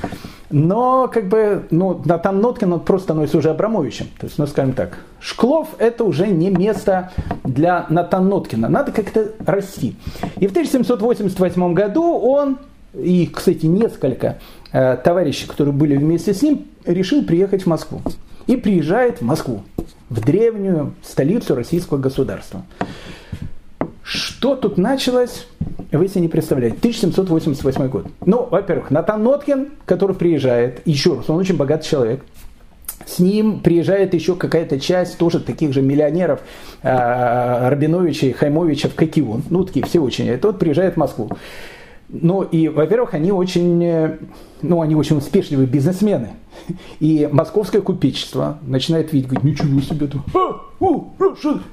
Speaker 1: но, как бы, ну, Натан Ноткин, он просто становится уже Абрамовичем. То есть, ну, скажем так, Шклов это уже не место для Натан Ноткина, надо как-то расти. И в 1788 году он, и, кстати, несколько э, товарищей, которые были вместе с ним, решил приехать в Москву. И приезжает в Москву, в древнюю столицу российского государства. Что тут началось, вы себе не представляете. 1788 год. Ну, во-первых, Натан Ноткин, который приезжает, еще раз, он очень богатый человек, с ним приезжает еще какая-то часть тоже таких же миллионеров э, Рабиновича Хаймовича в Кокион. Ну, такие все очень. И тот приезжает в Москву. Ну, и, во-первых, они очень, э, ну, они очень успешные бизнесмены. И московское купечество начинает видеть, говорит, ничего себе, а,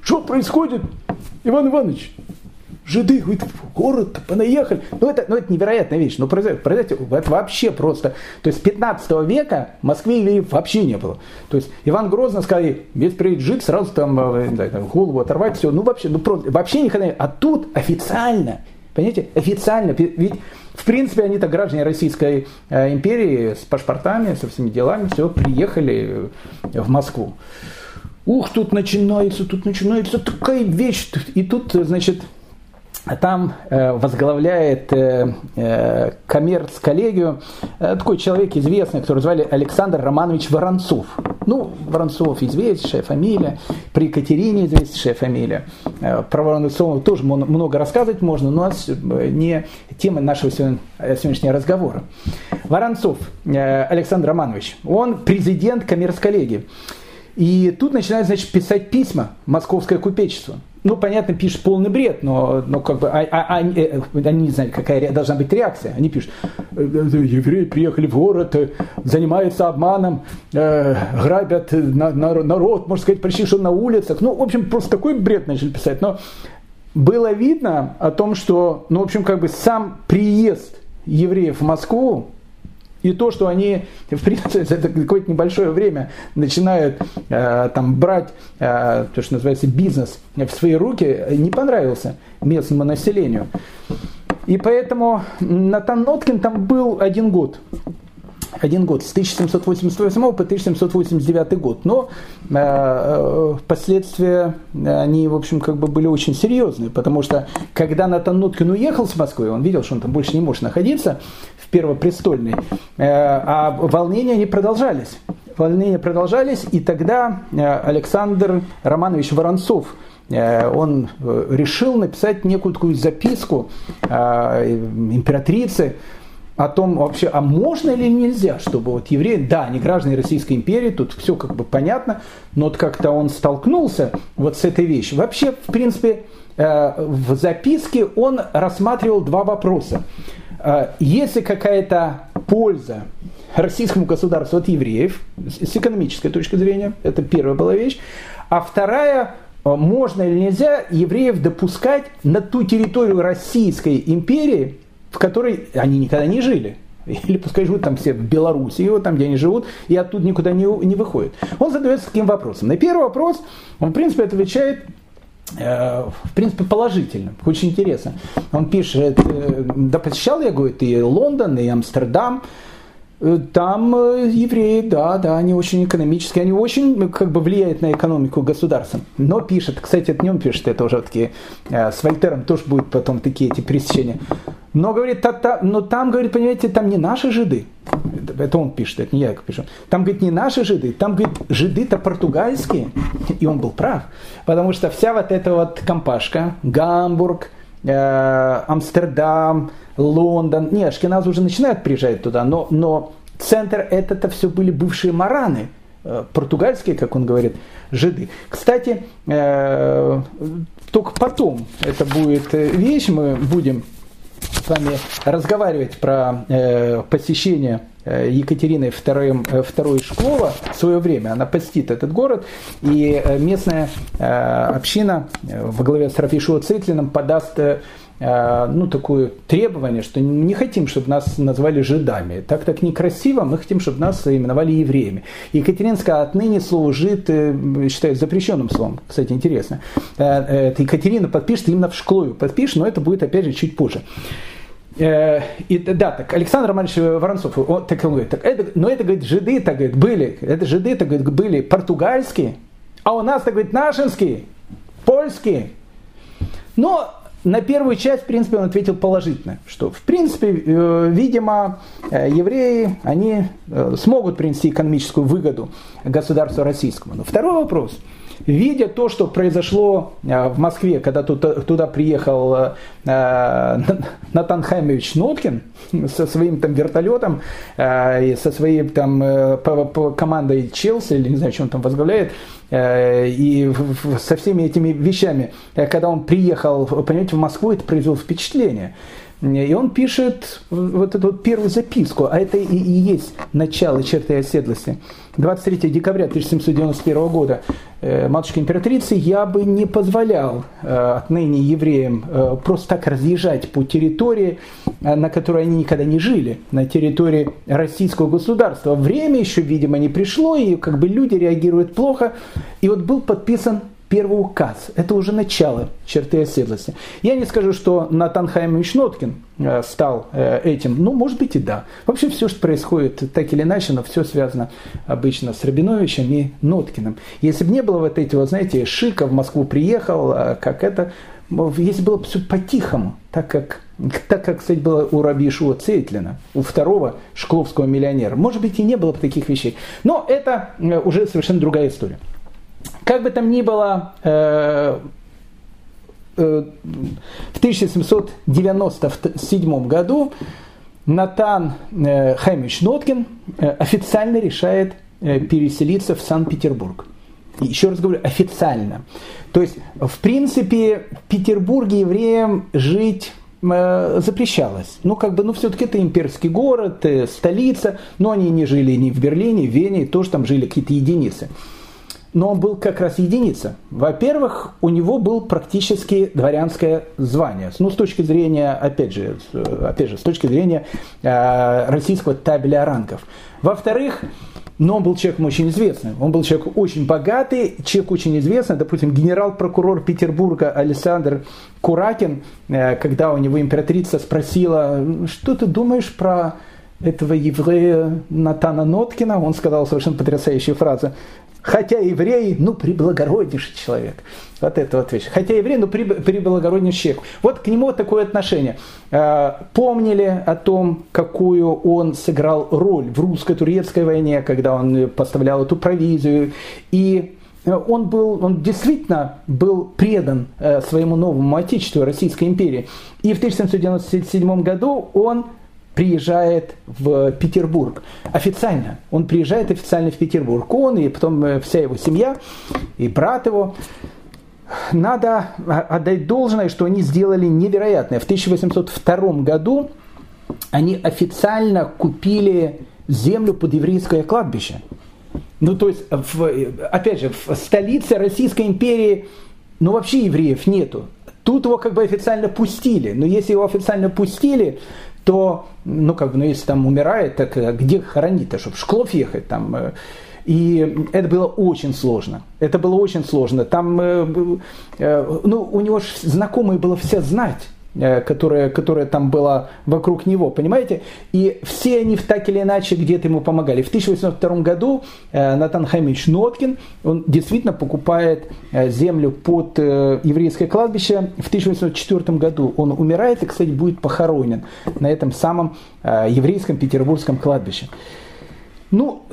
Speaker 1: что происходит? Иван Иванович, жиды, говорит, в город понаехали. Ну это, ну, это невероятная вещь. Ну, произойдет, произойдет, это вообще просто. То есть 15 века в Москве евреев вообще не было. То есть Иван Грозный сказал, весь приедет жид, сразу там, э, да, там голову оторвать, все. Ну вообще, ну просто, вообще никогда. А тут официально, понимаете, официально. Ведь в принципе, они-то граждане Российской э, империи с паспортами, со всеми делами, все, приехали в Москву. Ух, тут начинается, тут начинается такая вещь. И тут, значит, там э, возглавляет э, э, коммерц-коллегию такой человек известный, который звали Александр Романович Воронцов. Ну, Воронцов известнейшая фамилия, при Екатерине известнейшая фамилия. Про Воронцова тоже много рассказывать можно, но не тема нашего сегодняшнего разговора. Воронцов Александр Романович, он президент коммерц-коллегии. И тут начинает, значит, писать письма московское купечество. Ну, понятно, пишет полный бред, но, но как бы а, а, а, э, они не знают, какая должна быть реакция. Они пишут, «Э, э, евреи приехали в город, занимаются обманом, э, грабят на, на, народ, можно сказать, почти что на улицах. Ну, в общем, просто такой бред начали писать. Но было видно о том, что, ну, в общем, как бы сам приезд евреев в Москву И то, что они, в принципе, за какое-то небольшое время начинают э, там брать э, то, что называется бизнес в свои руки, не понравился местному населению. И поэтому Натан Ноткин там был один год один год, с 1788 по 1789 год. Но э, э, последствия, они, в общем, как бы были очень серьезные, потому что, когда Натан Нуткин уехал с Москвы, он видел, что он там больше не может находиться в Первопрестольной, э, а волнения не продолжались. Волнения продолжались, и тогда э, Александр Романович Воронцов э, – он решил написать некую такую записку императрице, о том вообще, а можно или нельзя, чтобы вот евреи, да, они граждане Российской империи, тут все как бы понятно, но вот как-то он столкнулся вот с этой вещью. Вообще, в принципе, в записке он рассматривал два вопроса. Э, если какая-то польза российскому государству от евреев, с экономической точки зрения, это первая была вещь, а вторая, э, можно или нельзя евреев допускать на ту территорию Российской империи, в которой они никогда не жили. Или пускай живут там все в Беларуси, вот там, где они живут, и оттуда никуда не, не выходят. Он задается таким вопросом. На первый вопрос он, в принципе, отвечает в принципе, положительно. Очень интересно. Он пишет, э, да посещал я, говорит, и Лондон, и Амстердам, Э, там э, евреи, да, да, они очень экономические, они очень ну, как бы влияют на экономику государства. Но пишет, кстати, это не он пишет, это уже такие, э, с Вольтером тоже будут потом такие эти пересечения. Но, говорит, та, та, но там, говорит, понимаете, там не наши жиды. Это он пишет, это не я пишу. Там, говорит, не наши жиды, там, говорит, жиды-то португальские. И он был прав. Потому что вся вот эта вот компашка, Гамбург, э, Амстердам, Лондон. Не, Ашкеназ уже начинают приезжать туда, но, но центр это-то все были бывшие мараны, э, португальские, как он говорит, жиды. Кстати, э, только потом это будет вещь, мы будем с вами разговаривать про э, посещение э, Екатерины второй, э, школы в свое время. Она постит этот город, и местная община во главе с Рафишуа Цитлином подаст ну, такое требование, что не хотим, чтобы нас назвали жидами. Так так некрасиво, мы хотим, чтобы нас именовали евреями. Екатеринская отныне слово «жид» считают запрещенным словом. Кстати, интересно. Это Екатерина подпишет именно в школу подпишет, но это будет, опять же, чуть позже. Э, и, да, так, Александр Романович Воронцов, он, так он говорит, так, это, но это, говорит, жиды, так, говорит, были, это жиды, так, говорит, были португальские, а у нас, так, говорит, нашинские, польские. Но на первую часть, в принципе, он ответил положительно, что, в принципе, э, видимо, э, евреи, они смогут принести экономическую выгоду государству российскому. Но второй вопрос – видя то, что произошло э, в Москве, когда туда, туда приехал э, э Натан Хаймович Ноткин со своим там вертолетом э, и со своей там э, командой Челси, или не знаю, что он там возглавляет, э, и со всеми этими вещами, когда он приехал, понимаете, в Москву, это произвело впечатление. И он пишет вот эту вот первую записку, а это и есть начало черты оседлости. 23 декабря 1791 года э, матушка императрицы я бы не позволял э, отныне евреям э, просто так разъезжать по территории, на которой они никогда не жили, на территории российского государства. Время еще, видимо, не пришло, и как бы люди реагируют плохо. И вот был подписан первый указ. Это уже начало черты оседлости. Я не скажу, что Натан Хаймович Ноткин э, стал э, этим. Ну, может быть и да. Вообще все, что происходит так или иначе, но все связано обычно с Рабиновичем и Ноткиным. Если бы не было вот вот, знаете, Шика в Москву приехал, а как это, если было бы все по-тихому, так как, так как, кстати, было у Раби Ишуа Цейтлина, у второго шкловского миллионера. Может быть, и не было бы таких вещей. Но это э, уже совершенно другая история. Как бы там ни было, э, э, в 1797 году Натан э, Хаймич Ноткин официально решает переселиться в Санкт-Петербург. Еще раз говорю, официально. То есть, в принципе, в Петербурге евреям жить запрещалось. Ну, как бы, ну, все-таки это имперский город, столица, но они не жили ни в Берлине, в Вене, тоже там жили какие-то единицы. Но он был как раз единица. Во-первых, у него был практически дворянское звание. Ну, с точки зрения, опять же, опять же с точки зрения э, российского табеля рангов. Во-вторых, но он был человеком очень известным. Он был человек очень богатый, человек очень известный. Допустим, генерал-прокурор Петербурга Александр Куракин, э, когда у него императрица спросила, что ты думаешь про этого еврея Натана Ноткина, он сказал совершенно потрясающую фразу хотя еврей, ну, приблагороднейший человек. Вот это вот вещь. Хотя еврей, ну, приблагороднейший человек. Вот к нему такое отношение. А, помнили о том, какую он сыграл роль в русско-турецкой войне, когда он поставлял эту провизию. И он был, он действительно был предан э, своему новому отечеству, Российской империи. И в 1797 году он приезжает в Петербург. Официально. Он приезжает официально в Петербург. Он и потом э, вся его семья, и брат его. Надо отдать должное, что они сделали невероятное. В 1802 году они официально купили землю под еврейское кладбище. Ну, то есть, в, опять же, в столице Российской империи, ну, вообще евреев нету. Тут его как бы официально пустили. Но если его официально пустили, то, ну, как бы, ну, если там умирает, так а где хоронить-то, чтобы в Шклов ехать там? Э, и это было очень сложно. Это было очень сложно. Там, э, э, ну, у него знакомые было все знать. Э, которая, которая там была вокруг него, понимаете? И все они так или иначе где-то ему помогали. В 1802 году э, Натан Хаймич Ноткин, он действительно покупает э, землю под еврейское кладбище. В 1804 году он умирает и, кстати, будет похоронен на этом самом еврейском петербургском кладбище. Ну,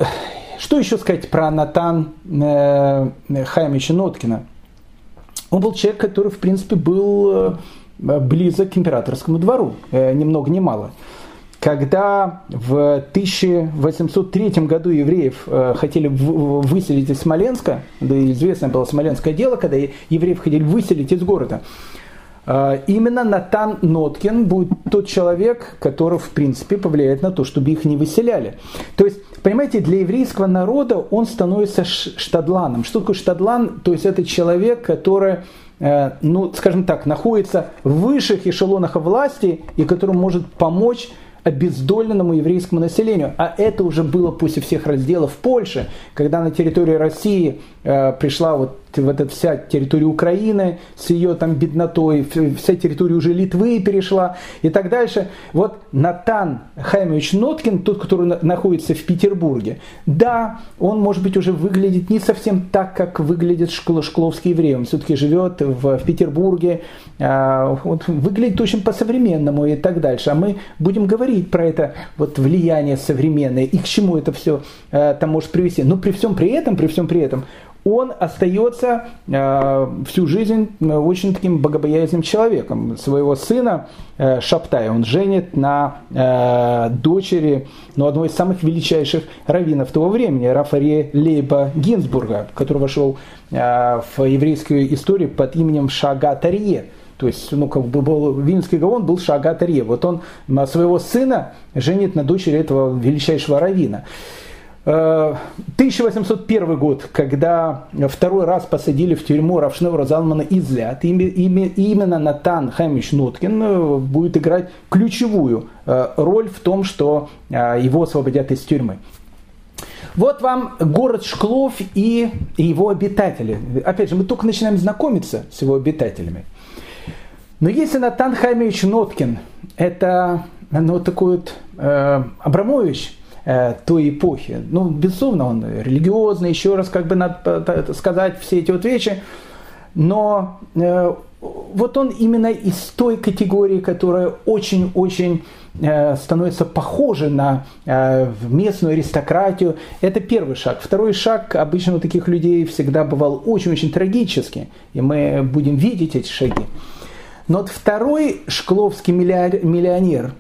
Speaker 1: что еще сказать про Натан Хаймича Ноткина? Он был человек, который, в принципе, был близок к императорскому двору, э, ни много ни мало. Когда в 1803 году евреев э, хотели выселить из Смоленска, да известное было смоленское дело, когда евреев хотели выселить из города, именно Натан Ноткин будет тот человек, который, в принципе, повлияет на то, чтобы их не выселяли. То есть, понимаете, для еврейского народа он становится штадланом. Что такое штадлан? То есть, это человек, который Э, ну, скажем так, находится в высших эшелонах власти и который может помочь обездоленному еврейскому населению. А это уже было после всех разделов в Польше, когда на территории России э, пришла вот вот эта вся территория Украины с ее там беднотой, вся территория уже Литвы перешла и так дальше. Вот Натан Хаймович Ноткин, тот, который находится в Петербурге, да, он, может быть, уже выглядит не совсем так, как выглядит школ, шкловский еврей. Он все-таки живет в, в Петербурге, э, вот, выглядит очень по-современному и так дальше. А мы будем говорить про это вот влияние современное и к чему это все э, там может привести. Но при всем при этом, при всем при этом, он остается э, всю жизнь э, очень таким богобоязненным человеком. Своего сына э, Шаптая он женит на э, дочери ну, одной из самых величайших раввинов того времени, Рафаре Лейба Гинзбурга, который вошел э, в еврейскую историю под именем Шага Тарье. То есть, ну, как бы был, Вильнюсский Гаон был Шага Тарье. Вот он своего сына женит на дочери этого величайшего раввина. 1801 э, год, когда второй раз посадили в тюрьму Равшнева Залмана Излят, именно Натан Хамич Ноткин э, будет играть ключевую э, роль в том, что его освободят из тюрьмы. Вот вам город Шклов и его обитатели. Опять же, мы только начинаем знакомиться с его обитателями. Но если Натан Хаймович Ноткин, это ну, такой вот э, Абрамович, той эпохи. Ну, безусловно, он религиозный, еще раз как бы надо сказать все эти вот вещи, но э, вот он именно из той категории, которая очень-очень э, становится похожа на местную аристократию. Это первый шаг. Второй шаг обычно у таких людей всегда бывал очень-очень трагический, и мы будем видеть эти шаги. Но вот второй шкловский миллионер,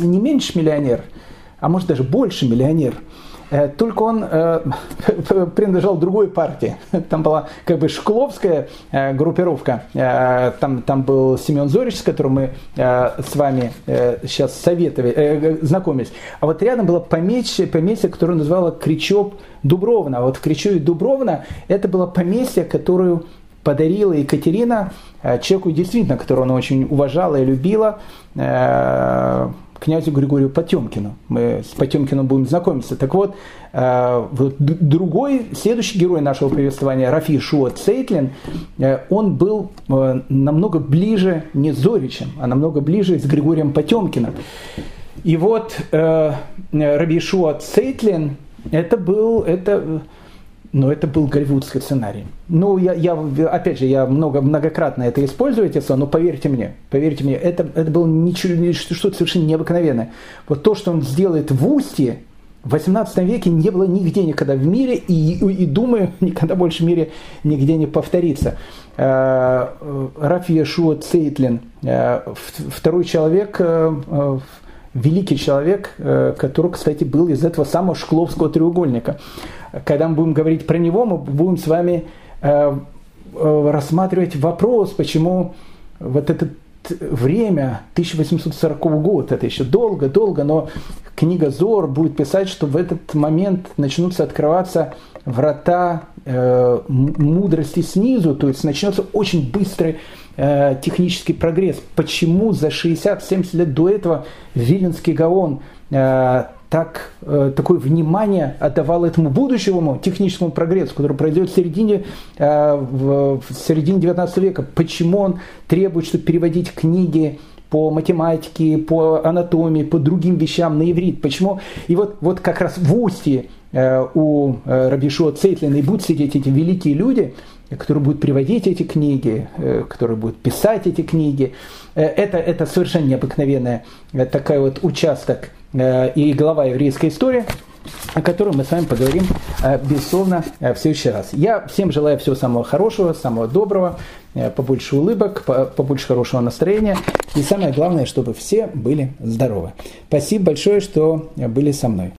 Speaker 1: не меньше миллионер – а может даже больше миллионер, только он принадлежал другой партии. Там была как бы шкловская группировка. Там, там был Семен Зорич, с которым мы с вами сейчас советовали, знакомились. А вот рядом было поместье, поместье, которое называло Кричоп Дубровна. А вот в Кричеве Дубровна это было поместье, которую подарила Екатерина э, человеку, действительно, которого она очень уважала и любила, э, князю Григорию Потемкину. Мы с Потемкиным будем знакомиться. Так вот, э, другой, следующий герой нашего повествования, Рафи Шуа Цейтлин, он был намного ближе не с Зоричем, а намного ближе с Григорием Потемкиным. И вот Раби Шуа Цейтлин, это был, это но это был голливудский сценарий. Ну, я, я, опять же, я много, многократно это использую, эти слова, но поверьте мне, поверьте мне, это, это было ничего, что-то совершенно необыкновенное. Вот то, что он сделает в Устье, в 18 веке не было нигде никогда в мире, и, и, думаю, никогда больше в мире нигде не повторится. Э, Раф Яшуа Цейтлин, э, второй человек, э, великий человек, который, кстати, был из этого самого Шкловского треугольника. Когда мы будем говорить про него, мы будем с вами э, э, рассматривать вопрос, почему вот это время 1840 год, это еще долго-долго, но книга Зор будет писать, что в этот момент начнутся открываться врата э, мудрости снизу, то есть начнется очень быстрый э, технический прогресс. Почему за 60-70 лет до этого Виленский Гаон э, так, э, такое внимание отдавал этому будущему техническому прогрессу, который произойдет в середине, в, середине 19 века. Почему он требует, чтобы переводить книги по математике, по анатомии, по другим вещам на иврит. Почему? И вот, вот как раз в Устье у э, Рабишуа Цейтлина и будут сидеть эти великие люди, которые будут приводить эти книги, э, которые будут писать эти книги. Э, это, это совершенно необыкновенная э, такая вот участок и глава еврейской истории, о которой мы с вами поговорим безусловно в следующий раз. Я всем желаю всего самого хорошего, самого доброго, побольше улыбок, побольше хорошего настроения и самое главное, чтобы все были здоровы. Спасибо большое, что были со мной.